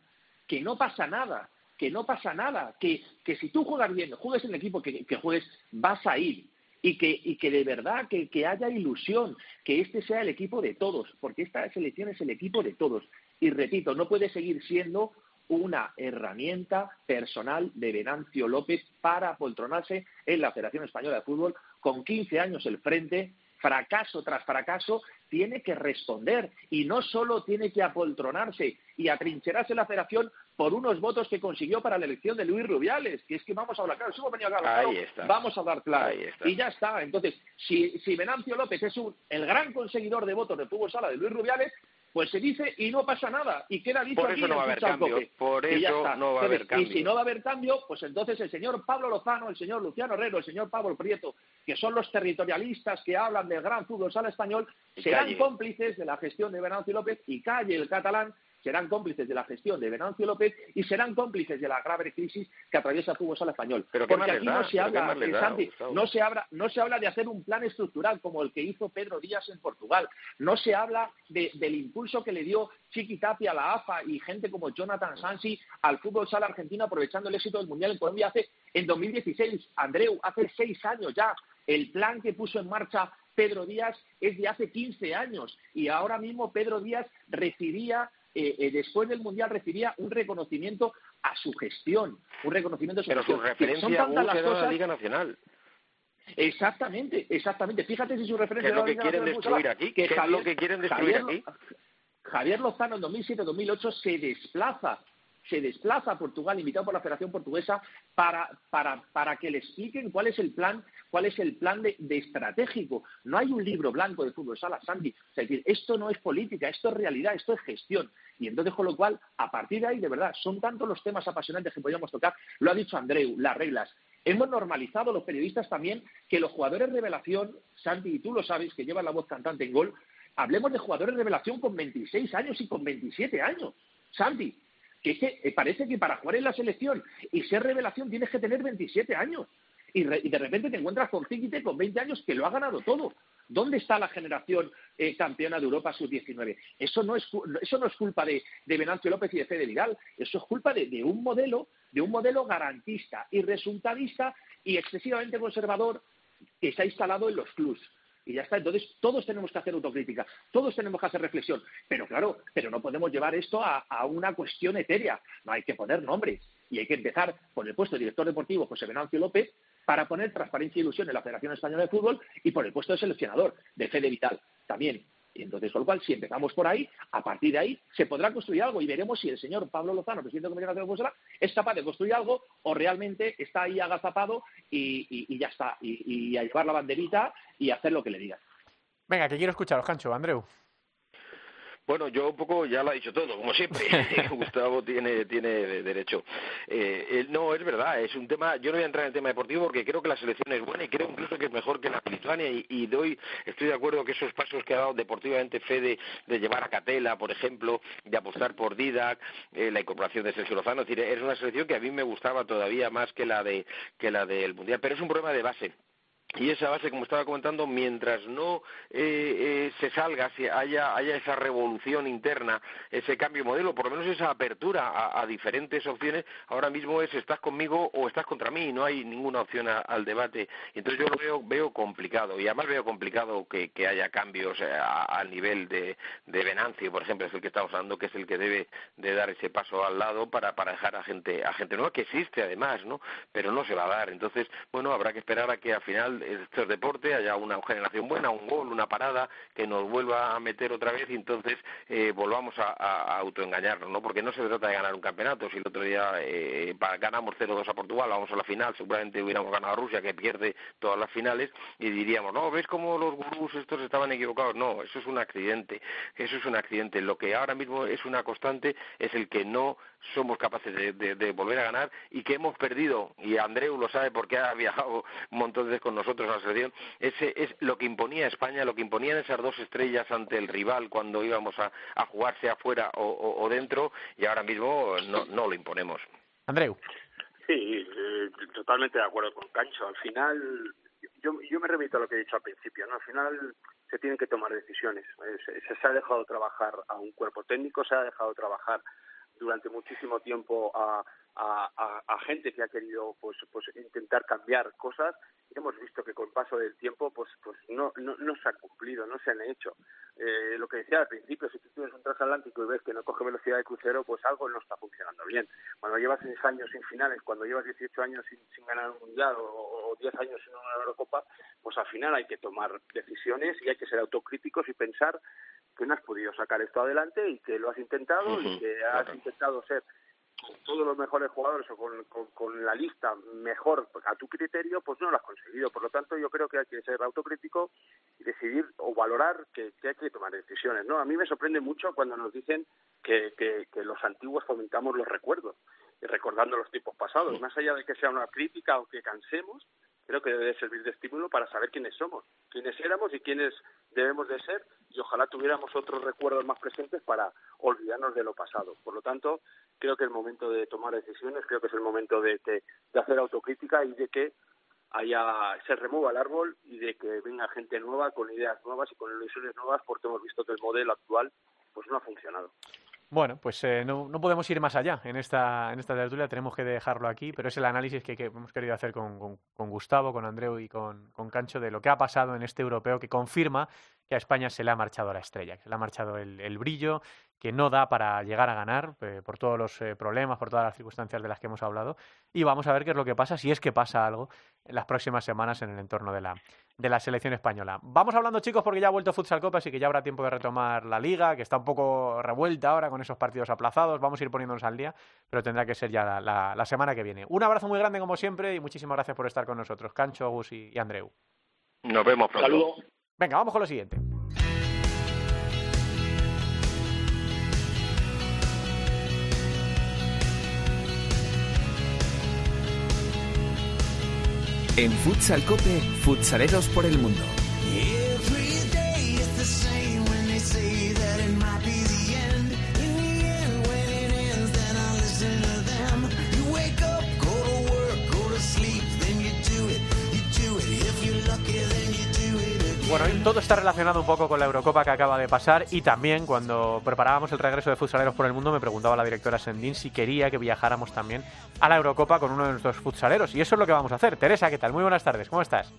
que no pasa nada, que no pasa nada, que, que si tú juegas bien, juegues en el equipo que, juegues, vas a ir. Y que, y que de verdad que, que haya ilusión, que este sea el equipo de todos, porque esta selección es el equipo de todos. Y repito, no puede seguir siendo una herramienta personal de Venancio López para apoltronarse en la Federación Española de Fútbol con 15 años el frente, fracaso tras fracaso, tiene que responder y no solo tiene que apoltronarse y atrincherarse la federación por unos votos que consiguió para la elección de Luis Rubiales, que es que vamos a hablar claro, si hemos venido a hablar claro, vamos a hablar claro. Y ya está. Entonces, si, si Venancio López es un, el gran conseguidor de votos de fútbol sala de Luis Rubiales, pues se dice y no pasa nada y queda dicho por aquí no va a haber cambio por eso no va a haber cambio y si no va a haber cambio pues entonces el señor Pablo Lozano el señor Luciano Herrero el señor Pablo Prieto que son los territorialistas que hablan del gran fútbol sala español serán cómplices de la gestión de Venancio López y calle el catalán serán cómplices de la gestión de Venancio López y serán cómplices de la grave crisis que atraviesa el fútbol sala español. Pero Porque aquí no se habla, no se habla, no se habla de hacer un plan estructural como el que hizo Pedro Díaz en Portugal. No se habla del impulso que le dio Chiqui Tapia a la AFA y gente como Jonathan Sansi al fútbol sala argentino aprovechando el éxito del Mundial en Colombia hace en 2016. Andreu, hace seis años ya. El plan que puso en marcha Pedro Díaz es de hace 15 años y ahora mismo Pedro Díaz recibía eh, eh, después del Mundial recibía un reconocimiento a su gestión, un reconocimiento a su Pero gestión. su referencia a la Liga Nacional. Exactamente, exactamente. Fíjate si su referencia es lo que quieren destruir aquí? ¿Qué es lo que quieren destruir aquí? Javier Lozano en 2007-2008 se desplaza se desplaza a Portugal, invitado por la Federación Portuguesa, para, para, para que le expliquen cuál es el plan, cuál es el plan de, estratégico. No hay un libro blanco de fútbol sala, Sandy. Es decir, esto no es política, esto es realidad, esto es gestión. Y entonces, con lo cual, a partir de ahí, de verdad, son tantos los temas apasionantes que podríamos tocar. Lo ha dicho Andreu, las reglas. Hemos normalizado los periodistas también que los jugadores de revelación, Sandy, y tú lo sabes, que llevan la voz cantante en gol, hablemos de jugadores de revelación con 26 años y con 27 años. Sandy, que que eh, parece que para jugar en la selección y ser revelación tienes que tener 27 años. Y, de repente te encuentras con Ziquite con 20 años que lo ha ganado todo. ¿Dónde está la generación eh, campeona de Europa sub-19? Eso no es eso no es culpa de, de Venancio López y de Fede Vidal. Eso es culpa de, de, un modelo de un modelo garantista y resultadista y excesivamente conservador que se ha instalado en los clubs y ya está. Entonces, todos tenemos que hacer autocrítica, todos tenemos que hacer reflexión, pero claro, pero no podemos llevar esto a, una cuestión etérea, no hay que poner nombres y hay que empezar por el puesto de director deportivo José Venancio López para poner transparencia e ilusión en la Federación Española de Fútbol y por el puesto de seleccionador de Fede Vital también. Y entonces, con lo cual, si empezamos por ahí, a partir de ahí se podrá construir algo y veremos si el señor Pablo Lozano, presidente de la Comunidad Nacional es capaz de construir algo o realmente está ahí agazapado y, ya está, y, a llevar la banderita y hacer lo que le digan. Venga, que quiero escucharos, Cancho, Andreu. Bueno, yo un poco ya lo ha dicho todo, como siempre. [LAUGHS] Gustavo tiene, tiene derecho. Eh, no, es verdad, es un tema. Yo no voy a entrar en el tema deportivo porque creo que la selección es buena y creo incluso que es mejor que la Lituania. Y, doy, estoy de acuerdo que esos pasos que ha dado deportivamente Fede de llevar a Catela, por ejemplo, de apostar por Didac, eh, la incorporación de Sergio Lozano, es decir, es una selección que a mí me gustaba todavía más que la de que la del mundial. Pero es un problema de base y esa base, como estaba comentando, mientras no eh, eh, se salga, si haya, haya esa revolución interna, ese cambio de modelo, por lo menos esa apertura a, diferentes opciones, ahora mismo es estás conmigo o estás contra mí, no hay ninguna opción al debate. Entonces yo lo veo, veo complicado y además veo complicado que, haya cambios eh, al nivel de, de, Venancio, por ejemplo, es el que estamos hablando, que es el que debe de dar ese paso al lado para, para dejar a gente, a gente nueva, que existe además, ¿no? Pero no se va a dar. Entonces, bueno, habrá que esperar a que al final este deporte, haya una generación buena, un gol, una parada, que nos vuelva a meter otra vez y entonces eh, volvamos a, autoengañarnos, ¿no? Porque no se trata de ganar un campeonato. Si el otro día eh, ganamos 0-2 a Portugal, vamos a la final, seguramente hubiéramos ganado a Rusia, que pierde todas las finales, y diríamos, no, ¿ves cómo los gurús estos estaban equivocados? No, eso es un accidente, eso es un accidente. Lo que ahora mismo es una constante es el que no somos capaces de, volver a ganar y que hemos perdido, y Andreu lo sabe porque ha viajado un montón de veces con nosotros a la selección, ese es lo que imponía España, lo que imponían esas dos estrellas ante el rival cuando íbamos a, a jugarse afuera o, dentro, y ahora mismo no, no lo imponemos. Andreu. Sí, eh, totalmente de acuerdo con Cancho. Al final, yo, yo me remito a lo que he dicho al principio, ¿no? Al final se tienen que tomar decisiones. Se, se, ha dejado trabajar a un cuerpo técnico, se ha dejado trabajar durante muchísimo tiempo a, a, gente que ha querido pues pues intentar cambiar cosas y hemos visto que con el paso del tiempo pues pues no, no, no se han cumplido, no se han hecho. Eh, lo que decía al principio, si tú tienes un transatlántico y ves que no coge velocidad de crucero, pues algo no está funcionando bien. Cuando llevas 6 años sin finales, cuando llevas 18 años sin, sin ganar un mundial o, 10 años sin una Eurocopa, pues al final hay que tomar decisiones y hay que ser autocríticos y pensar que no has podido sacar esto adelante y que lo has intentado y que has intentado ser con todos los mejores jugadores o con, con, la lista mejor a tu criterio, pues no lo has conseguido. Por lo tanto, yo creo que hay que ser autocrítico y decidir o valorar que, hay que tomar decisiones. ¿no? A mí me sorprende mucho cuando nos dicen que, que, que los antiguos fomentamos los recuerdos y recordando los tiempos pasados. Más allá de que sea una crítica o que cansemos, creo que debe servir de estímulo para saber quiénes somos, quiénes éramos y quiénes debemos de ser y ojalá tuviéramos otros recuerdos más presentes para olvidarnos de lo pasado. Por lo tanto, creo que es el momento de tomar decisiones, creo que es el momento de, de, hacer autocrítica y de que haya se remueva el árbol y de que venga gente nueva con ideas nuevas y con ilusiones nuevas porque hemos visto que el modelo actual pues no ha funcionado. Bueno, pues eh, no, no, podemos ir más allá. En esta, en esta tertulia, tenemos que dejarlo aquí, pero es el análisis que, hemos querido hacer con, con, con, Gustavo, con Andreu y con, con Cancho de lo que ha pasado en este europeo que confirma que a España se le ha marchado la estrella, que se le ha marchado el, el brillo, que no da para llegar a ganar eh, por todos los eh, problemas, por todas las circunstancias de las que hemos hablado. Y vamos a ver qué es lo que pasa, si es que pasa algo en las próximas semanas en el entorno de la, de la selección española. Vamos hablando, chicos, porque ya ha vuelto Futsal Copa, así que ya habrá tiempo de retomar la liga, que está un poco revuelta ahora con esos partidos aplazados. Vamos a ir poniéndonos al día, pero tendrá que ser ya la, la, semana que viene. Un abrazo muy grande, como siempre, y muchísimas gracias por estar con nosotros, Cancho, Gus y, y Andreu. Nos vemos pronto. Saludos. Venga, vamos con lo siguiente. En Futsal Cope, futsaleros por el mundo. Todo está relacionado un poco con la Eurocopa que acaba de pasar y también cuando preparábamos el regreso de futsaleros por el mundo me preguntaba la directora Sendín si quería que viajáramos también a la Eurocopa con uno de nuestros futsaleros y eso es lo que vamos a hacer. Teresa, ¿qué tal? Muy buenas tardes, ¿cómo estás?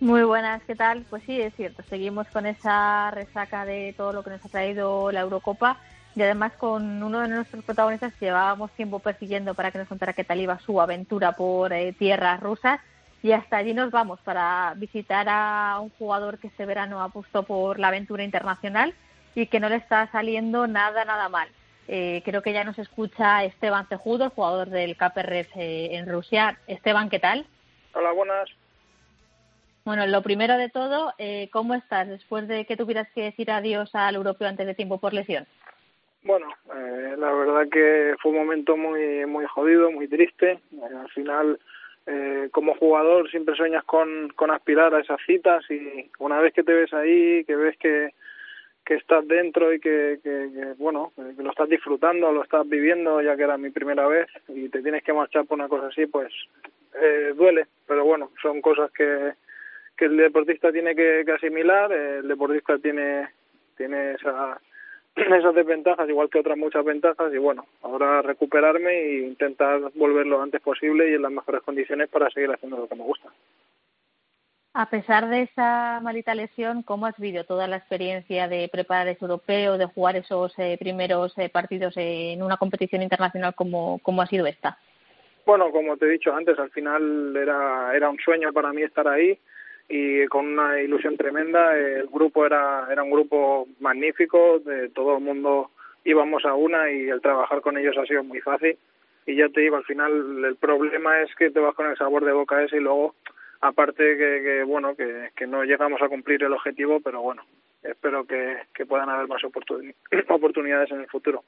Muy buenas, ¿qué tal? Pues sí, es cierto, seguimos con esa resaca de todo lo que nos ha traído la Eurocopa y además con uno de nuestros protagonistas llevábamos tiempo persiguiendo para que nos contara qué tal iba su aventura por eh, tierras rusas y hasta allí nos vamos para visitar a un jugador que este verano ha puesto por la aventura internacional y que no le está saliendo nada, nada mal. Eh, creo que ya nos escucha Esteban Cejudo, el jugador del KPRF eh, en Rusia. Esteban, ¿qué tal? Hola, buenas. Bueno, lo primero de todo, eh, ¿cómo estás después de que tuvieras que decir adiós al europeo antes de tiempo por lesión? Bueno, eh, la verdad que fue un momento muy muy jodido, muy triste. al final eh, como jugador siempre sueñas con, con aspirar a esas citas y una vez que te ves ahí, que ves que, que estás dentro y que, que, bueno, que lo estás disfrutando, lo estás viviendo, ya que era mi primera vez y te tienes que marchar por una cosa así, pues eh, duele, pero bueno, son cosas que, que el deportista tiene que, que asimilar, el deportista tiene, tiene esa [CLEARS THROAT] esas desventajas, igual que otras muchas ventajas, y bueno, ahora recuperarme e intentar volver lo antes posible y en las mejores condiciones para seguir haciendo lo que me gusta. A pesar de esa malita lesión, ¿cómo has vivido toda la experiencia de preparar ese europeo, de jugar esos eh, primeros eh, partidos en una competición internacional como, como ha sido esta? Bueno, como te he dicho antes, al final era, era un sueño para mí estar ahí y con una ilusión tremenda. El grupo era, era un grupo magnífico, de todo el mundo íbamos a una y el trabajar con ellos ha sido muy fácil. Y ya te digo, al final el problema es que te vas con el sabor de boca ese y luego, aparte que, que bueno, que, que no llegamos a cumplir el objetivo, pero bueno, espero que, que puedan haber más [CLEARS THROAT] oportunidades en el futuro.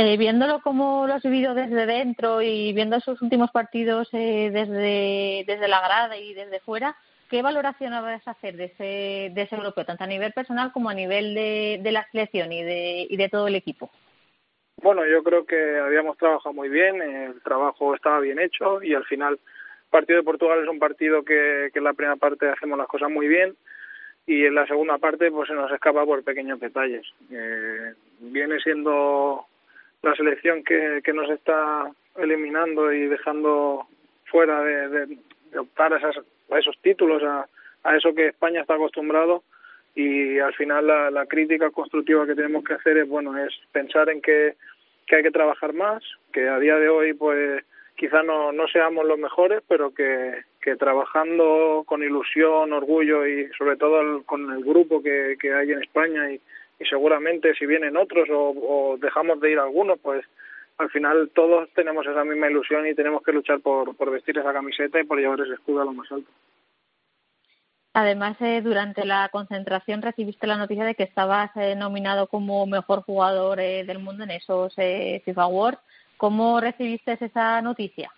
Eh, viéndolo como lo has vivido desde dentro y viendo esos últimos partidos eh, desde, desde la grada y desde fuera, ¿qué valoración vas a hacer de ese, de ese europeo, tanto a nivel personal como a nivel de, de la selección y de, y de todo el equipo? Bueno, yo creo que habíamos trabajado muy bien, el trabajo estaba bien hecho y al final el partido de Portugal es un partido que, que en la primera parte hacemos las cosas muy bien y en la segunda parte pues se nos escapa por pequeños detalles. Eh, viene siendo la selección que, que nos está eliminando y dejando fuera de, de, optar a, esas, a esos títulos, a, a eso que España está acostumbrado. Y al final la, la crítica constructiva que tenemos que hacer es bueno es pensar en que, que hay que trabajar más que a día de hoy pues quizá no, no seamos los mejores pero que, que trabajando con ilusión orgullo y sobre todo con el grupo que, que hay en España y, seguramente si vienen otros o, o dejamos de ir algunos pues al final todos tenemos esa misma ilusión y tenemos que luchar por, por vestir esa camiseta y por llevar ese escudo a lo más alto. Además, eh, durante la concentración recibiste la noticia de que estabas eh, nominado como mejor jugador eh, del mundo en esos eh, FIFA Awards. ¿Cómo recibiste esa noticia?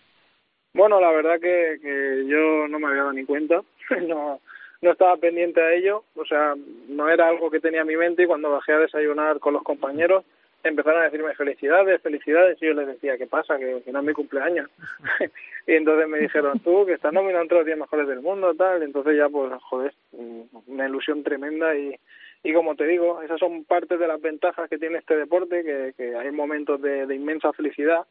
Bueno, la verdad que, que yo no me había dado ni cuenta. [LAUGHS] no, no estaba pendiente a ello. O sea, no era algo que tenía en mi mente y cuando bajé a desayunar con los compañeros empezaron a decirme felicidades, felicidades, y yo les decía, ¿qué pasa? Que, no es mi cumpleaños. [LAUGHS] y entonces me dijeron, tú, que estás nominado entre los 10 mejores del mundo, tal, entonces ya, pues, joder, una ilusión tremenda y, y como te digo, esas son partes de las ventajas que tiene este deporte, que, que hay momentos de, de inmensa felicidad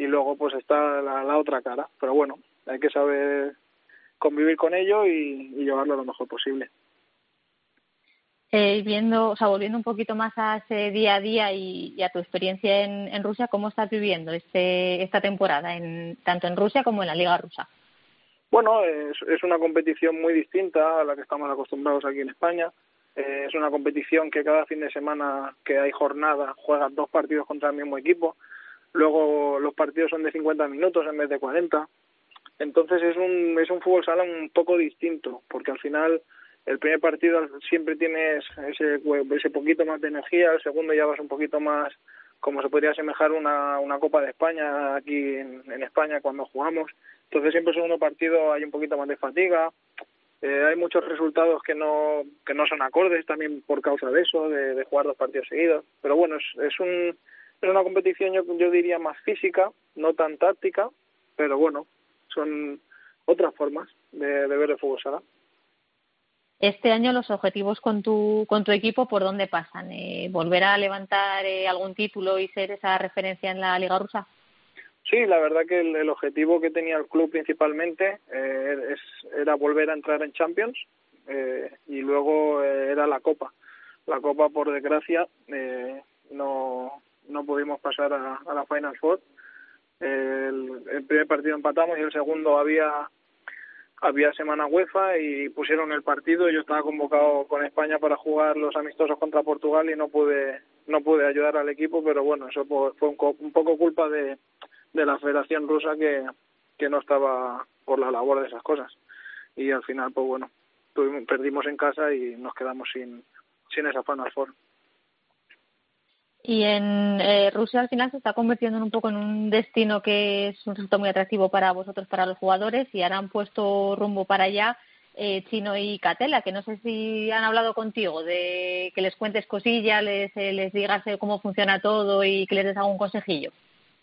y luego pues está la, la otra cara, pero bueno, hay que saber convivir con ello y, y llevarlo lo mejor posible eh, viendo, o sea, volviendo un poquito más a ese día a día y, y a tu experiencia en, en, Rusia, ¿cómo estás viviendo este, esta temporada, en, tanto en Rusia como en la Liga Rusa? Bueno, es, es una competición muy distinta a la que estamos acostumbrados aquí en España. Eh, es una competición que cada fin de semana que hay jornada juegas dos partidos contra el mismo equipo. Luego los partidos son de 50 minutos en vez de 40. Entonces es un, es un fútbol sala un poco distinto, porque al final el primer partido siempre tienes ese, ese poquito más de energía, el segundo ya vas un poquito más, como se podría asemejar una, una Copa de España aquí en, España cuando jugamos. Entonces siempre el segundo partido hay un poquito más de fatiga, eh, hay muchos resultados que no que no son acordes también por causa de eso, de, de jugar dos partidos seguidos. Pero bueno, es, es, un, es una competición yo, yo diría más física, no tan táctica, pero bueno, son otras formas de, de ver el fútbol sala. Este año los objetivos con tu, con tu equipo, ¿por dónde pasan? Eh, ¿Volver a levantar eh, algún título y ser esa referencia en la Liga Rusa? Sí, la verdad que el, el objetivo que tenía el club principalmente eh, es, era volver a entrar en Champions eh, y luego eh, era la Copa. La Copa, por desgracia, eh, no, no pudimos pasar a, a la Final Four. El, primer partido empatamos y el segundo había había semana UEFA y pusieron el partido. Yo estaba convocado con España para jugar los amistosos contra Portugal y no pude no pude ayudar al equipo, pero bueno, eso fue un, un poco culpa de, de la Federación Rusa que, que no estaba por la labor de esas cosas. Y al final, pues bueno, tuvimos, perdimos en casa y nos quedamos sin, sin esa Final Four. Y en eh, Rusia al final se está convirtiendo en un poco en un destino que es un resultado muy atractivo para vosotros, para los jugadores, y ahora han puesto rumbo para allá eh, Chino y Catela, que no sé si han hablado contigo de que les cuentes cosillas, les, eh, les digas eh, cómo funciona todo y que les des algún consejillo.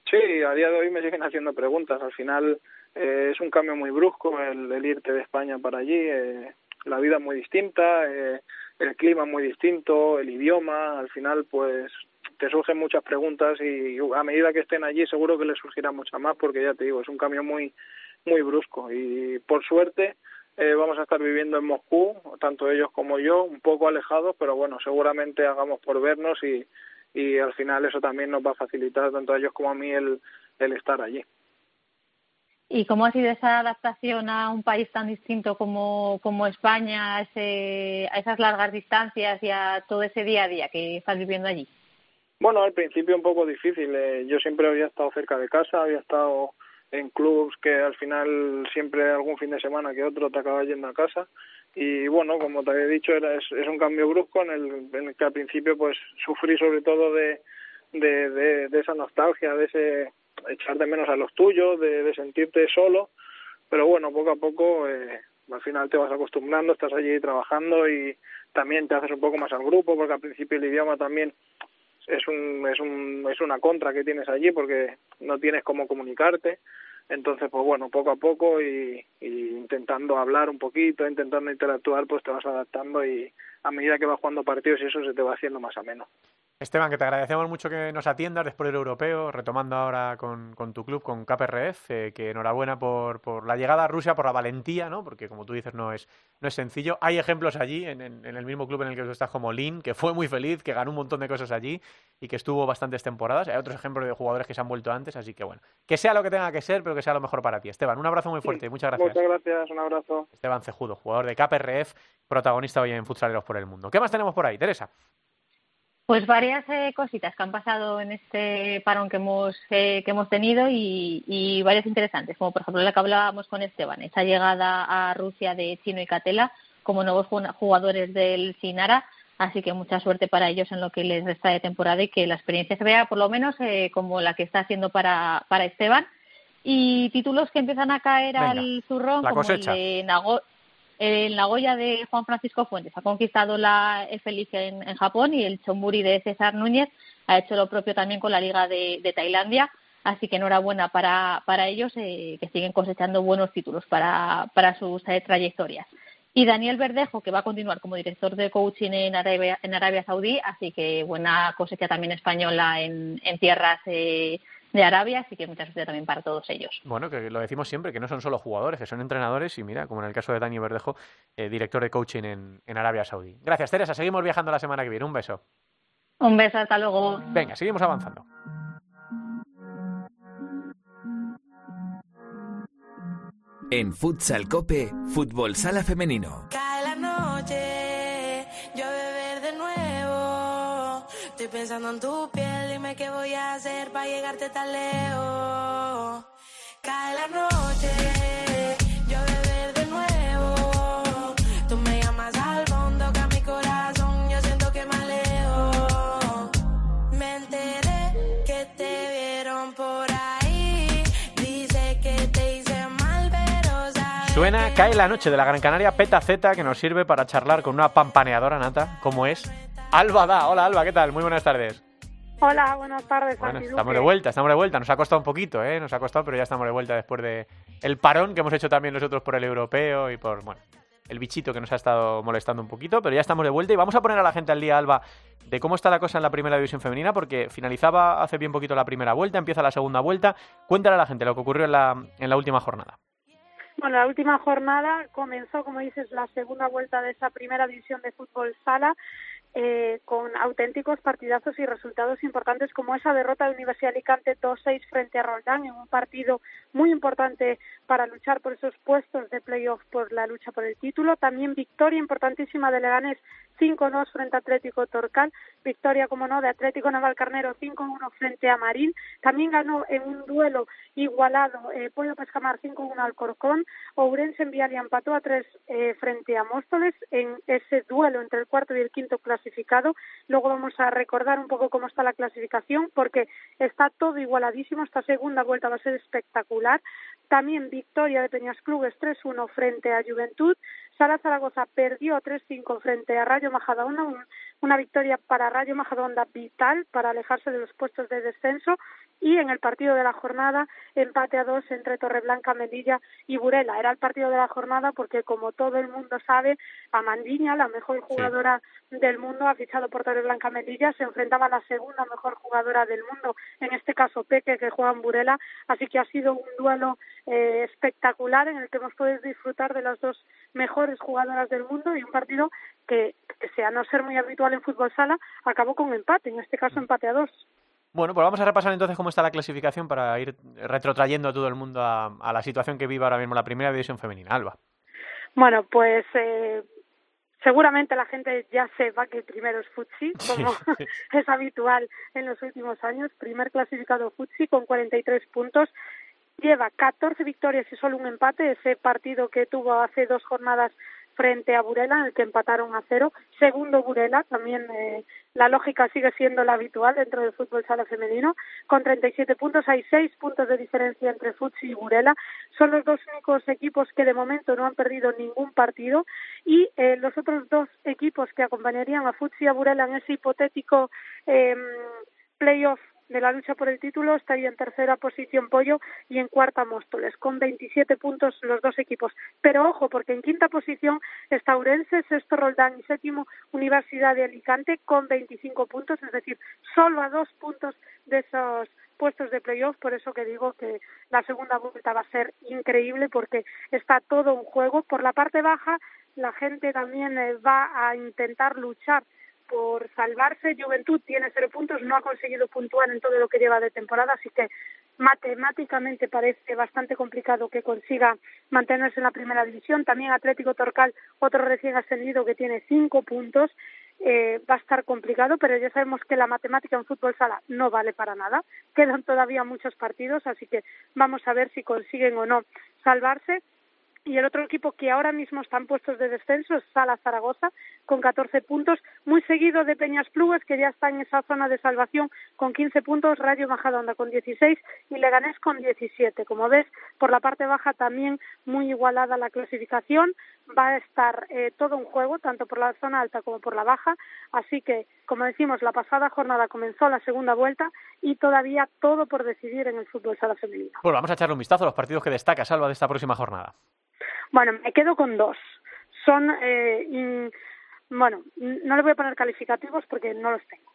Sí, a día de hoy me siguen haciendo preguntas. Al final eh, es un cambio muy brusco el, el irte de España para allí. Eh, la vida muy distinta, eh, el clima muy distinto, el idioma. Al final, pues te surgen muchas preguntas y a medida que estén allí seguro que les surgirán muchas más porque ya te digo, es un cambio muy muy brusco y por suerte eh, vamos a estar viviendo en Moscú, tanto ellos como yo, un poco alejados, pero bueno, seguramente hagamos por vernos y, y al final eso también nos va a facilitar tanto a ellos como a mí el, el estar allí. ¿Y cómo ha sido esa adaptación a un país tan distinto como, como España, a, ese, a esas largas distancias y a todo ese día a día que estás viviendo allí? Bueno, al principio un poco difícil. Eh, yo siempre había estado cerca de casa, había estado en clubs que al final siempre algún fin de semana que otro te acaba yendo a casa y bueno como te había dicho era es, un cambio brusco en el, en el que al principio pues sufrí sobre todo de de, de, de esa nostalgia de ese echar de menos a los tuyos de, de sentirte solo pero bueno poco a poco eh, al final te vas acostumbrando estás allí trabajando y también te haces un poco más al grupo porque al principio el idioma también es un, es un es una contra que tienes allí porque no tienes cómo comunicarte. Entonces pues bueno poco a poco y, y intentando hablar un poquito intentando interactuar pues te vas adaptando y a medida que vas jugando partidos y eso se te va haciendo más ameno Esteban, que te agradecemos mucho que nos atiendas después del europeo, retomando ahora con, con tu club, con KPRF, eh, que enhorabuena por, por la llegada a Rusia, por la valentía, ¿no? Porque como tú dices, no es, no es sencillo. Hay ejemplos allí, en, en, el mismo club en el que tú estás, como Lin, que fue muy feliz, que ganó un montón de cosas allí y que estuvo bastantes temporadas. Hay otros ejemplos de jugadores que se han vuelto antes, así que bueno, que sea lo que tenga que ser, pero que sea lo mejor para ti. Esteban, un abrazo muy fuerte y muchas gracias. Muchas gracias, un abrazo. Esteban Cejudo, jugador de KPRF, protagonista hoy en Futsaleros por el Mundo. ¿Qué más tenemos por ahí, Teresa? Pues varias eh, cositas que han pasado en este parón que hemos eh, que hemos tenido y, y, varias interesantes, como por ejemplo la que hablábamos con Esteban, esa llegada a Rusia de Chino y Catela como nuevos jugadores del Sinara, así que mucha suerte para ellos en lo que les resta de temporada y que la experiencia se vea por lo menos eh, como la que está haciendo para, para Esteban. Y títulos que empiezan a caer al zurrón, como el de Nago el Nagoya de Juan Francisco Fuentes ha conquistado la Felice en, en, Japón y el Chonburi de César Núñez ha hecho lo propio también con la Liga de, de Tailandia. Así que enhorabuena para, para ellos eh, que siguen cosechando buenos títulos para, para sus eh, trayectorias. Y Daniel Verdejo, que va a continuar como director de coaching en Arabia, en Arabia Saudí, así que buena cosecha también española en, en tierras eh, de Arabia, así que mucha suerte también para todos ellos. Bueno, que lo decimos siempre, que no son solo jugadores, que son entrenadores y mira, como en el caso de Dani Verdejo, eh, director de coaching en, en Arabia Saudí. Gracias, Teresa. Seguimos viajando la semana que viene. Un beso. Un beso, hasta luego. Venga, seguimos avanzando. En Futsal Cope, Fútbol Sala Femenino. Cae la noche, yo beber de nuevo. Estoy pensando en tu piel, dime qué voy a hacer para llegarte tan lejos. Cae la noche, yo beber de nuevo. Tú me llamas al fondo, que a mi corazón yo siento que me alejo. Me enteré que te vieron por ahí. Dice que te hice mal, pero sabes Suena Cae la noche de la Gran Canaria Peta Z que nos sirve para charlar con una pampaneadora nata, como es Alba Da. Hola Alba, ¿qué tal? Muy buenas tardes. Hola, buenas tardes. Bueno, estamos de vuelta, estamos de vuelta. Nos ha costado un poquito, ¿eh? Nos ha costado, pero ya estamos de vuelta después de el parón que hemos hecho también nosotros por el europeo y por, bueno, el bichito que nos ha estado molestando un poquito, pero ya estamos de vuelta y vamos a poner a la gente al día, Alba, de cómo está la cosa en la primera división femenina, porque finalizaba hace bien poquito la primera vuelta, empieza la segunda vuelta. Cuéntale a la gente lo que ocurrió en la, en la última jornada. Bueno, la última jornada comenzó, como dices, la segunda vuelta de esa primera división de fútbol sala. Eh, con auténticos partidazos y resultados importantes como esa derrota de Universidad Alicante 2-6 frente a Roldán en un partido muy importante para luchar por esos puestos de playoff por la lucha por el título. También victoria importantísima de Leganés 5-2 frente a Atlético Torcal. Victoria, como no, de Atlético Navalcarnero 5-1 frente a Marín. También ganó en un duelo igualado eh, Pollo Pescamar 5-1 al Corcón. Ourense en Vial y empató a 3 eh, frente a Móstoles en ese duelo entre el cuarto y el quinto clasificado. Luego vamos a recordar un poco cómo está la clasificación porque está todo igualadísimo. Esta segunda vuelta va a ser espectacular. También victoria de Peñas Clubes 3-1 frente a Juventud. Sala Zaragoza perdió 3-5 frente a Rayo Majadahonda, un, una victoria para Rayo Majadahonda vital para alejarse de los puestos de descenso y en el partido de la jornada empate a dos entre Torreblanca, Melilla y Burela. Era el partido de la jornada porque como todo el mundo sabe, Amandiña, la mejor jugadora sí. del mundo, ha fichado por Torreblanca, Melilla, se enfrentaba a la segunda mejor jugadora del mundo, en este caso Peque, que juega en Burela, así que ha sido un duelo eh, espectacular en el que hemos podido disfrutar de las dos mejores jugadoras del mundo y un partido que, que a no ser muy habitual en fútbol sala, acabó con empate, en este caso empate a dos. Bueno, pues vamos a repasar entonces cómo está la clasificación para ir retrotrayendo a todo el mundo a, a la situación que vive ahora mismo la primera división femenina. Alba. Bueno, pues eh, seguramente la gente ya sepa que el primero es Futsi, [LAUGHS] como sí. [LAUGHS] es habitual en los últimos años. Primer clasificado Futsi con 43 puntos. Lleva 14 victorias y solo un empate, ese partido que tuvo hace dos jornadas frente a Burela, en el que empataron a cero. Segundo Burela, también eh, la lógica sigue siendo la habitual dentro del fútbol sala femenino. Con 37 puntos hay seis puntos de diferencia entre Futsi y Burela. Son los dos únicos equipos que de momento no han perdido ningún partido y eh, los otros dos equipos que acompañarían a Futsi y a Burela en ese hipotético eh, playoff de la lucha por el título estaría en tercera posición Pollo y en cuarta Móstoles, con 27 puntos los dos equipos. Pero ojo, porque en quinta posición está Urense, sexto Roldán y séptimo Universidad de Alicante con 25 puntos, es decir, solo a dos puntos de esos puestos de playoff, por eso que digo que la segunda vuelta va a ser increíble porque está todo un juego. Por la parte baja, la gente también eh, va a intentar luchar por salvarse. Juventud tiene cero puntos, no ha conseguido puntuar en todo lo que lleva de temporada, así que matemáticamente parece bastante complicado que consiga mantenerse en la primera división. También Atlético Torcal, otro recién ascendido que tiene cinco puntos. Eh, va a estar complicado, pero ya sabemos que la matemática en fútbol sala no vale para nada. Quedan todavía muchos partidos, así que vamos a ver si consiguen o no salvarse y el otro equipo que ahora mismo están puestos de descenso es Sala Zaragoza con 14 puntos, muy seguido de Peñas Plugues que ya está en esa zona de salvación con 15 puntos, Rayo Majadahonda con 16 y Leganés con 17. Como ves, por la parte baja también muy igualada la clasificación, va a estar eh, todo un juego tanto por la zona alta como por la baja, así que como decimos, la pasada jornada comenzó la segunda vuelta y todavía todo por decidir en el fútbol sala femenino. Bueno, vamos a echarle un vistazo a los partidos que destaca Salva de esta próxima jornada. Bueno, me quedo con dos. Son, eh, bueno, no le voy a poner calificativos porque no los tengo.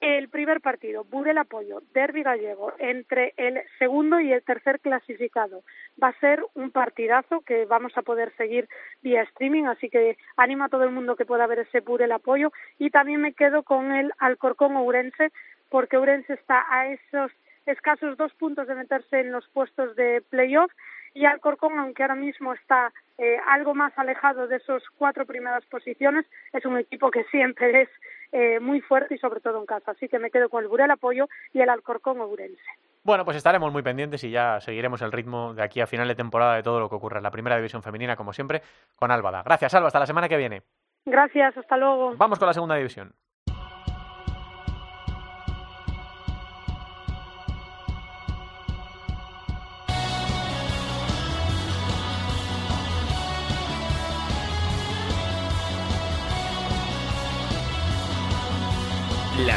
El primer partido, Budel Apoyo, Derby Gallego, entre el segundo y el tercer clasificado. Va a ser un partidazo que vamos a poder seguir vía streaming, así que animo a todo el mundo que pueda ver ese Budel Apoyo. Y también me quedo con el Alcorcón Ourense, porque Ourense está a esos escasos dos puntos de meterse en los puestos de playoff y Alcorcón, aunque ahora mismo está eh, algo más alejado de esos cuatro primeras posiciones, es un equipo que siempre es eh, muy fuerte y sobre todo en casa. Así que me quedo con el Burel Apoyo y el Alcorcón Ourense. Bueno, pues estaremos muy pendientes y ya seguiremos el ritmo de aquí a final de temporada de todo lo que ocurra en la primera división femenina, como siempre, con Álvada. Gracias, Alba. Hasta la semana que viene. Gracias, hasta luego. Vamos con la segunda división.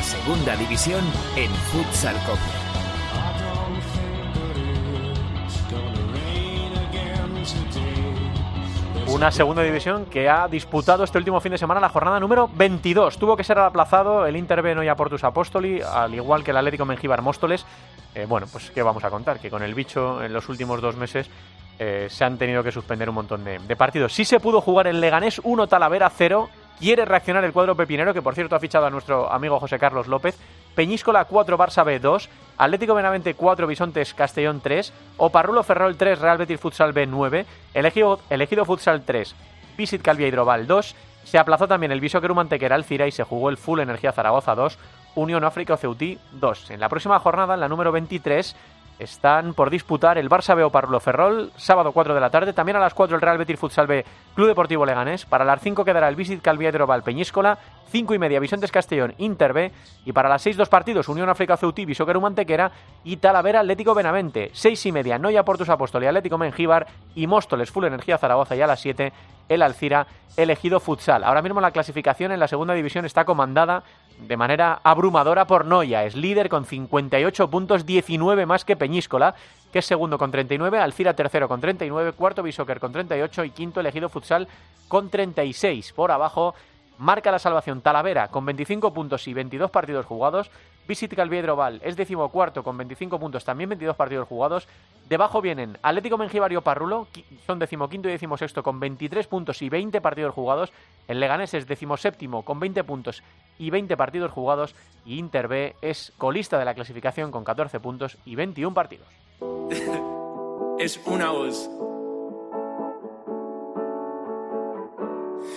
Segunda división en Futsal Cope. Una segunda división que ha disputado este último fin de semana la jornada número 22. Tuvo que ser aplazado el Inter Benoia Portus Apostoli, al igual que el Atlético Mengíbar Móstoles. Eh, bueno, pues qué vamos a contar, que con el bicho en los últimos dos meses eh, se han tenido que suspender un montón de, de partidos. Sí se pudo jugar en Leganés 1 Talavera 0 quiere reaccionar el cuadro pepinero, que por cierto ha fichado a nuestro amigo José Carlos López. Peñíscola 4, Barça B 2, Atlético Benavente 4, Bisontes Castellón 3, Oparrulo Ferrol 3, Real Betis Futsal B 9, Elegido, Elegido Futsal 3, Visit Calvia Hidrobal 2, se aplazó también el Viso Mantequera Alcira y se jugó el Full Energía Zaragoza 2, Unión África Ceutí 2. En la próxima jornada, en la número 23, están por disputar el Barça B o Parlo Ferrol, sábado 4 de la tarde. También a las 4 el Real Betis Futsal B, Club Deportivo Leganés. Para las 5 quedará el Visit Calviedro Val Peñíscola. 5 y media Vicentes Castellón Inter B. Y para las 6 dos partidos Unión África Ceutí, Visoqueru Mantequera y Talavera Atlético Benavente. 6 y media Noya Portus Apóstol Atlético Mengíbar y Móstoles Full Energía Zaragoza. Y a las 7 el Alcira elegido futsal. Ahora mismo la clasificación en la segunda división está comandada de manera abrumadora por Noya. Es líder con 58 puntos, 19 más que Peñíscola, que es segundo con 39, Alcira tercero con 39, cuarto Bishoker con 38 y quinto elegido futsal con 36. Por abajo marca la salvación Talavera con 25 puntos y 22 partidos jugados. Visit Calviedro Val es decimocuarto con 25 puntos, también 22 partidos jugados. Debajo vienen Atlético Mengibario Parrulo, son decimoquinto y decimosexto con 23 puntos y 20 partidos jugados. El Leganés es decimoséptimo con 20 puntos y 20 partidos jugados. Y Inter B es colista de la clasificación con 14 puntos y 21 partidos. [LAUGHS] es una voz.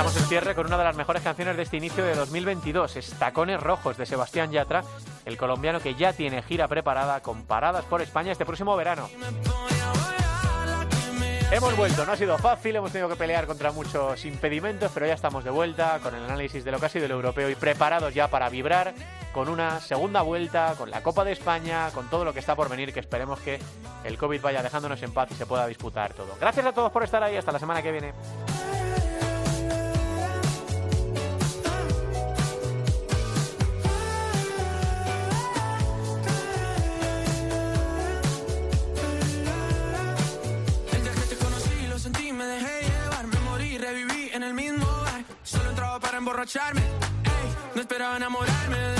Estamos en cierre con una de las mejores canciones de este inicio de 2022, Estacones Rojos de Sebastián Yatra, el colombiano que ya tiene gira preparada con paradas por España este próximo verano. Hemos vuelto, no ha sido fácil, hemos tenido que pelear contra muchos impedimentos, pero ya estamos de vuelta con el análisis de lo que ha sido el europeo y preparados ya para vibrar con una segunda vuelta, con la Copa de España, con todo lo que está por venir, que esperemos que el COVID vaya dejándonos en paz y se pueda disputar todo. Gracias a todos por estar ahí, hasta la semana que viene. Emborracharme, ey, no esperaba enamorarme